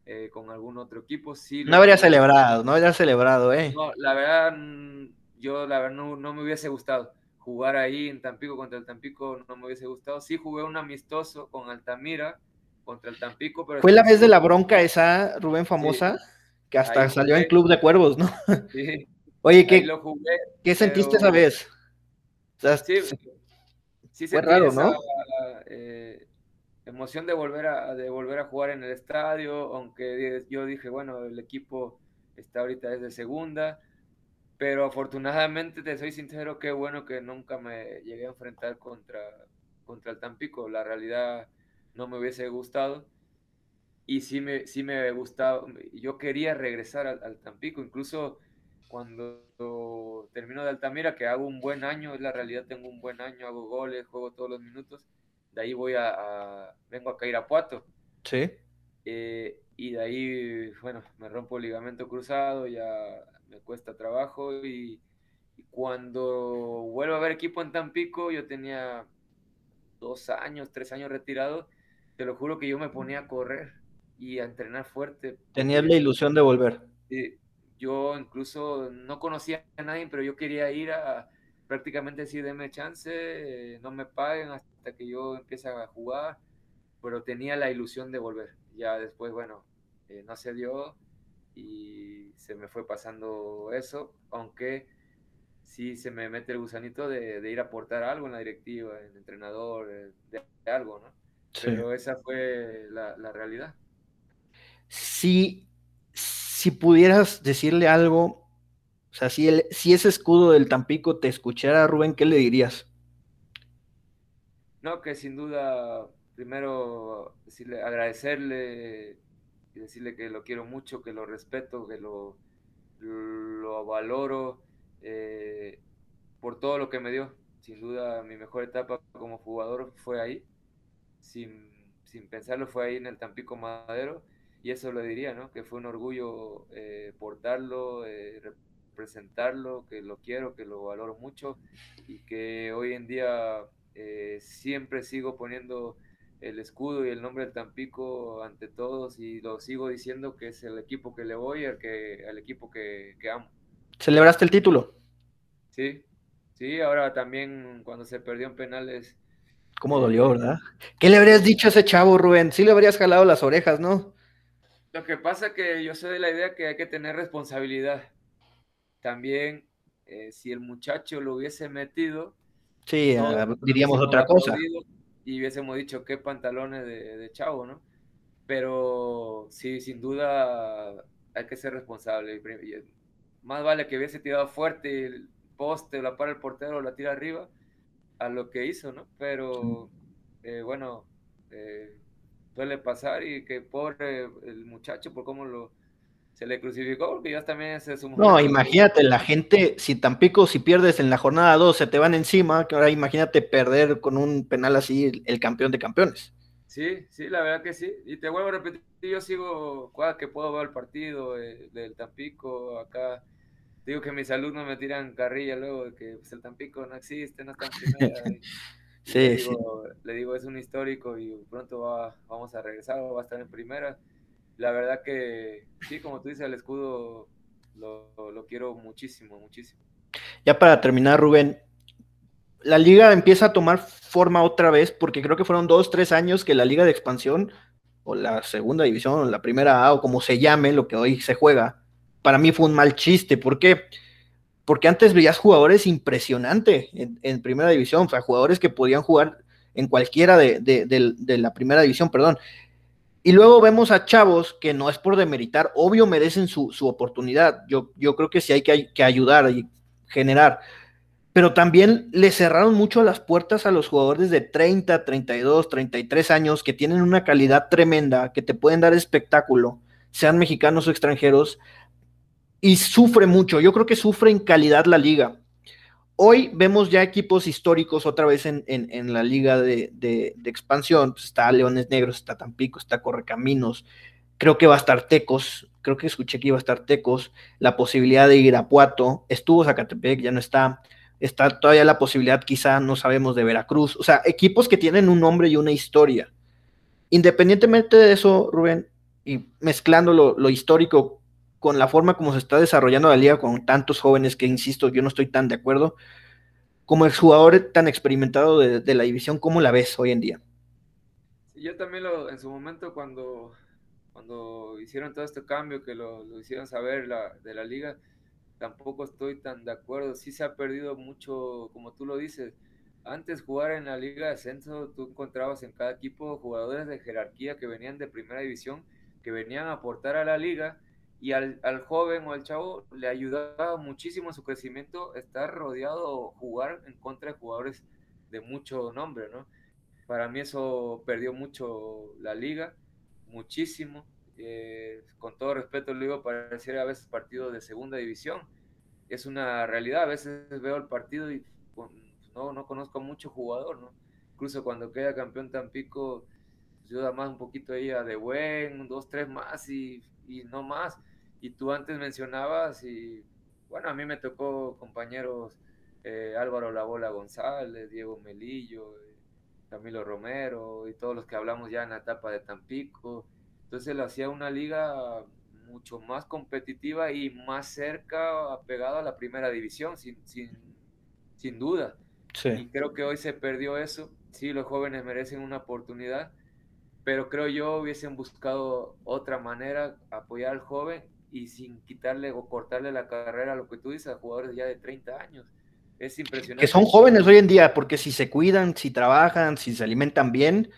eh, con algún otro equipo. Sí, no habría celebrado, no habría celebrado, ¿eh? No, la verdad, yo la verdad no, no me hubiese gustado jugar ahí en Tampico contra el Tampico, no me hubiese gustado. Sí jugué un amistoso con Altamira, contra el Tampico. Pero Fue la vez de la bronca esa, Rubén, famosa, que hasta salió en Club de Cuervos, ¿no? Sí. Oye, ¿qué, ¿qué sentiste esa vez? sí, sí fue raro, ¿no? Eh, emoción de volver, a, de volver a jugar en el estadio, aunque yo dije, bueno, el equipo está ahorita desde segunda, pero afortunadamente, te soy sincero, qué bueno que nunca me llegué a enfrentar contra, contra el Tampico. La realidad no me hubiese gustado. Y sí me, sí me gustado, yo quería regresar al, Tampico, incluso cuando termino de Altamira, que hago un buen año, es la realidad, tengo un buen año, hago goles, juego todos los minutos, de ahí voy a, vengo a Cairapuato. Sí. Eh, y de ahí, bueno, me rompo el ligamento cruzado, ya me cuesta trabajo y, y, cuando vuelvo a ver equipo en Tampico, yo tenía dos años, tres años retirado te lo juro que yo me ponía a correr y a entrenar fuerte. Tenías la ilusión de volver. yo incluso no conocía a nadie, pero yo quería ir a, prácticamente sí, deme chance, eh, no me paguen hasta que yo empiece a jugar, pero tenía la ilusión de volver. Ya después, bueno, eh, no se dio y se me fue pasando eso, aunque sí se me mete el gusanito de, ir a aportar algo en la directiva, en el entrenador, eh, de, algo, ¿no? Pero esa fue la, realidad. Si, si pudieras decirle algo o sea, si, el, si ese escudo del Tampico te escuchara, Rubén, ¿qué le dirías? No, que sin duda, primero decirle, agradecerle y decirle que lo quiero mucho, que lo respeto, que lo, lo valoro eh, por todo lo que me dio. Sin duda, mi mejor etapa como jugador fue ahí. Sin, sin pensarlo, fue ahí en el Tampico Madero. Y eso lo diría, ¿no? Que fue un orgullo eh, portarlo, eh, presentarlo, que lo quiero, que lo valoro mucho y que hoy en día eh, siempre sigo poniendo el escudo y el nombre del Tampico ante todos y lo sigo diciendo que es el equipo que le voy, al, que, al equipo que, amo. ¿Celebraste el título? Sí, sí, ahora también cuando se perdió en penales. ¿Cómo dolió, verdad? ¿Qué le habrías dicho a ese chavo, Rubén? Sí le habrías jalado las orejas, ¿no? Lo que pasa es que yo soy de la idea que hay que tener responsabilidad también eh, si el muchacho lo hubiese metido, sí, diríamos otra cosa. Y hubiésemos dicho qué pantalones de, chavo, ¿no? Pero sí, sin duda hay que ser responsable. Más vale que hubiese tirado fuerte el poste, la para el portero, la tira arriba, a lo que hizo, ¿no? Pero eh, bueno, eh, suele pasar y que pobre el muchacho por cómo lo, se le crucificó porque ya también se sumó. No, imagínate, la gente, si Tampico, si pierdes en la jornada 2, se te van encima, que ahora imagínate perder con un penal así el campeón de campeones. Sí, sí, la verdad que sí. Y te vuelvo a repetir, yo sigo, cada que puedo ver el partido eh, del Tampico, acá digo que mis alumnos me tiran carrilla luego de que pues, el Tampico no existe, no está en primera. sí, le digo, sí. Le digo, es un histórico y pronto va, vamos a regresar, va a estar en primera la verdad que sí, como tú dices, el escudo lo, quiero muchísimo, muchísimo. Ya para terminar, Rubén, la liga empieza a tomar forma otra vez, porque creo que fueron dos, tres años que la liga de expansión, o la segunda división, o la primera A, o como se llame, lo que hoy se juega, para mí fue un mal chiste. ¿Por qué? Porque antes veías jugadores impresionantes en, primera división, o sea, jugadores que podían jugar en cualquiera de, de la primera división, perdón. Y luego vemos a chavos que no es por demeritar, obvio merecen su, oportunidad. Yo, yo creo que sí hay que, ayudar y generar. Pero también le cerraron mucho las puertas a los jugadores de 30, 32, 33 años que tienen una calidad tremenda, que te pueden dar espectáculo, sean mexicanos o extranjeros, y sufre mucho. Yo creo que sufre en calidad la liga. Hoy vemos ya equipos históricos otra vez en, la liga de, expansión. Pues está Leones Negros, está Tampico, está Correcaminos. Creo que va a estar Tecos. Creo que escuché que iba a estar Tecos. La posibilidad de Irapuato. Estuvo Zacatepec, ya no está. Está todavía la posibilidad, quizá, no sabemos, de Veracruz. O sea, equipos que tienen un nombre y una historia. Independientemente de eso, Rubén, y mezclando lo, lo histórico con la forma como se está desarrollando la liga con tantos jóvenes que, insisto, yo no estoy tan de acuerdo. Como exjugador tan experimentado de, la división, ¿cómo la ves hoy en día? Yo también lo, en su momento cuando, cuando hicieron todo este cambio, que lo, hicieron saber la, de la liga, tampoco estoy tan de acuerdo. Sí se ha perdido mucho, como tú lo dices. Antes jugar en la liga de ascenso, tú encontrabas en cada equipo jugadores de jerarquía que venían de primera división, que venían a aportar a la liga y al, al, joven o al chavo le ayudaba muchísimo en su crecimiento estar rodeado jugar en contra de jugadores de mucho nombre, ¿no? Para mí eso perdió mucho la liga, muchísimo. Eh, con todo respeto le digo, pareciera a veces partido de segunda división. Es una realidad, a veces veo el partido y no, no conozco mucho jugador, ¿no? Incluso cuando queda campeón Tampico, pues, yo más un poquito ahí a De Buen, dos, tres más y, y no más y tú antes mencionabas, y bueno, a mí me tocó compañeros eh, Álvaro Labola González, Diego Melillo, eh, Camilo Romero y todos los que hablamos ya en la etapa de Tampico. Entonces lo hacía una liga mucho más competitiva y más cerca, apegada a la primera división, sin, sin, sin duda. Y creo que hoy se perdió eso. Sí, los jóvenes merecen una oportunidad, pero creo yo hubiesen buscado otra manera, apoyar al joven y sin quitarle o cortarle la carrera a lo que tú dices, a jugadores ya de 30 años. Es impresionante. Que son jóvenes hoy en día, porque si se cuidan, si trabajan, si se alimentan bien,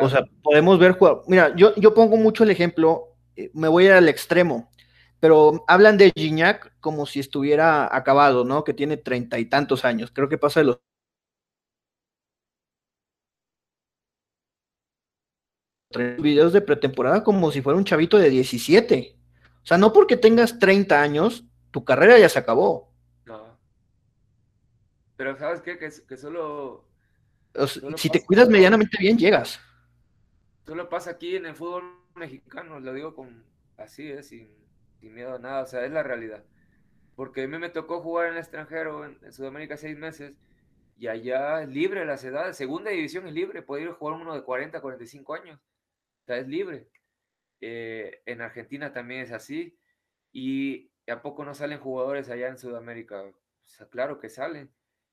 o sea, podemos ver jugar. Mira, yo, yo pongo mucho el ejemplo, eh, me voy al extremo, pero hablan de Gignac como si estuviera acabado, ¿no? Que tiene treinta y tantos años. Creo que pasa de los videos de pretemporada como si fuera un chavito de 17. O sea, no porque tengas 30 años, tu carrera ya se acabó. No. Pero sabes qué? Que, solo... si te cuidas medianamente bien, llegas. Solo pasa aquí en el fútbol mexicano, lo digo con así, es, sin, miedo a nada, o sea, es la realidad. Porque a mí me tocó jugar en el extranjero, en, Sudamérica, seis meses, y allá es libre las edades, segunda división es libre, puede ir a jugar uno de 40, 45 años, o sea, es libre. Eh, en Argentina también es así, y ¿a poco no salen jugadores allá en Sudamérica? Claro que salen.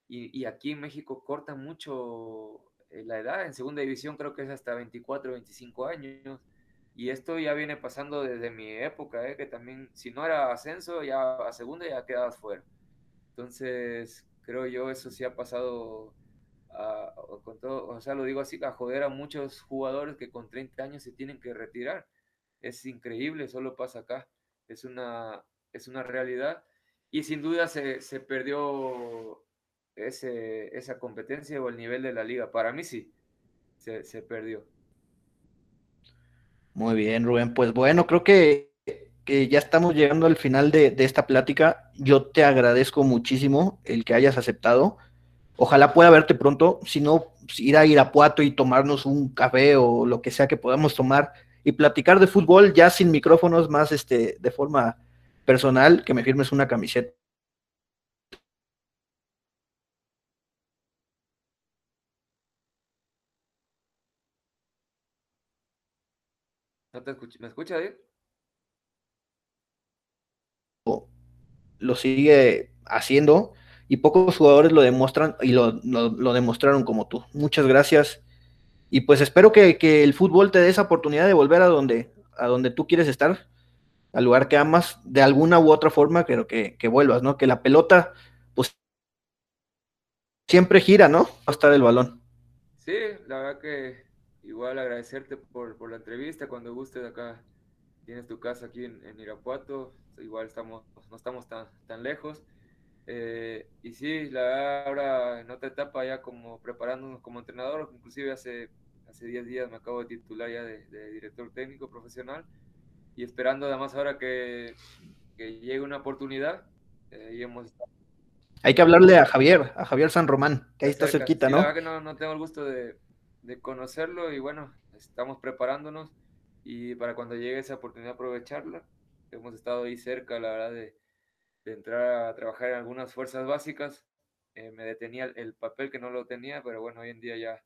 Y, aquí en México cortan mucho eh, la edad, en segunda división creo que es hasta 24, 25 años. Y esto ya viene pasando desde mi época, ¿eh? que también, si no era ascenso, ya a segunda ya quedabas fuera. Entonces, creo yo, eso sí ha pasado, con todo, o sea, lo digo así, a joder a muchos jugadores que con 30 años se tienen que retirar. Es increíble, solo pasa acá. Es una, es una realidad. Y sin duda se, se perdió ese, esa competencia o el nivel de la liga. Para mí sí, se, perdió. Muy bien, Rubén. Pues bueno, creo que, que ya estamos llegando al final de, esta plática. Yo te agradezco muchísimo el que hayas aceptado. Ojalá pueda verte pronto. Si no, ir a Irapuato y tomarnos un café o lo que sea que podamos tomar y platicar de fútbol ya sin micrófonos, más este, de forma personal, que me firmes una camiseta ¿Me escucha, David? Lo sigue haciendo y pocos jugadores lo demuestran y lo, demostraron como tú. Muchas gracias. Y pues espero que, el fútbol te dé esa oportunidad de volver a donde, a donde tú quieres estar, al lugar que amas, de alguna u otra forma, pero que, que vuelvas, ¿no? Que la pelota, pues, siempre gira, ¿no? Va a estar el balón. Sí, la verdad que igual agradecerte por, por la entrevista. Cuando gustes acá, tienes tu casa aquí en, Irapuato. Igual estamos, no estamos tan, tan lejos. Eh, y sí, la ahora en otra etapa ya como preparándonos como entrenador, inclusive hace, hace 10 días me acabo de titular ya de, director técnico profesional y esperando además ahora que, que llegue una oportunidad eh, y hemos Hay que hablarle a Javier, a Javier San Román, que ahí está cerquita, ¿no? que no, no tengo el gusto de, de conocerlo y bueno, estamos preparándonos y para cuando llegue esa oportunidad aprovecharla. Hemos estado ahí cerca, la verdad, de, entrar a trabajar en algunas fuerzas básicas. Eh, me detenía el, papel que no lo tenía, pero bueno, hoy en día ya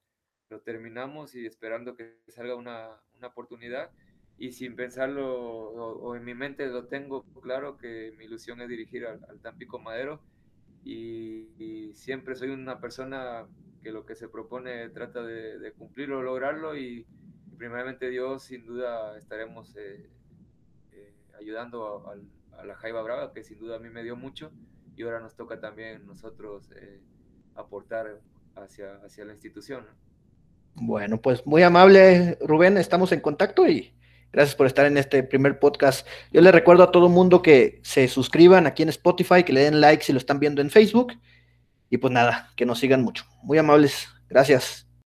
lo terminamos y esperando que salga una, una oportunidad. Y sin pensarlo, o, en mi mente lo tengo claro que mi ilusión es dirigir al, Tampico Madero. Y, y, siempre soy una persona que lo que se propone trata de, cumplirlo, lograrlo y, primeramente Dios sin duda estaremos eh, eh, ayudando a, la Jaiba Brava, que sin duda a mí me dio mucho y ahora nos toca también nosotros eh, aportar hacia, hacia la institución. Bueno, pues muy amable Rubén, estamos en contacto y gracias por estar en este primer podcast. Yo le recuerdo a todo mundo que se suscriban aquí en Spotify, que le den like si lo están viendo en Facebook y pues nada, que nos sigan mucho. Muy amables. Gracias.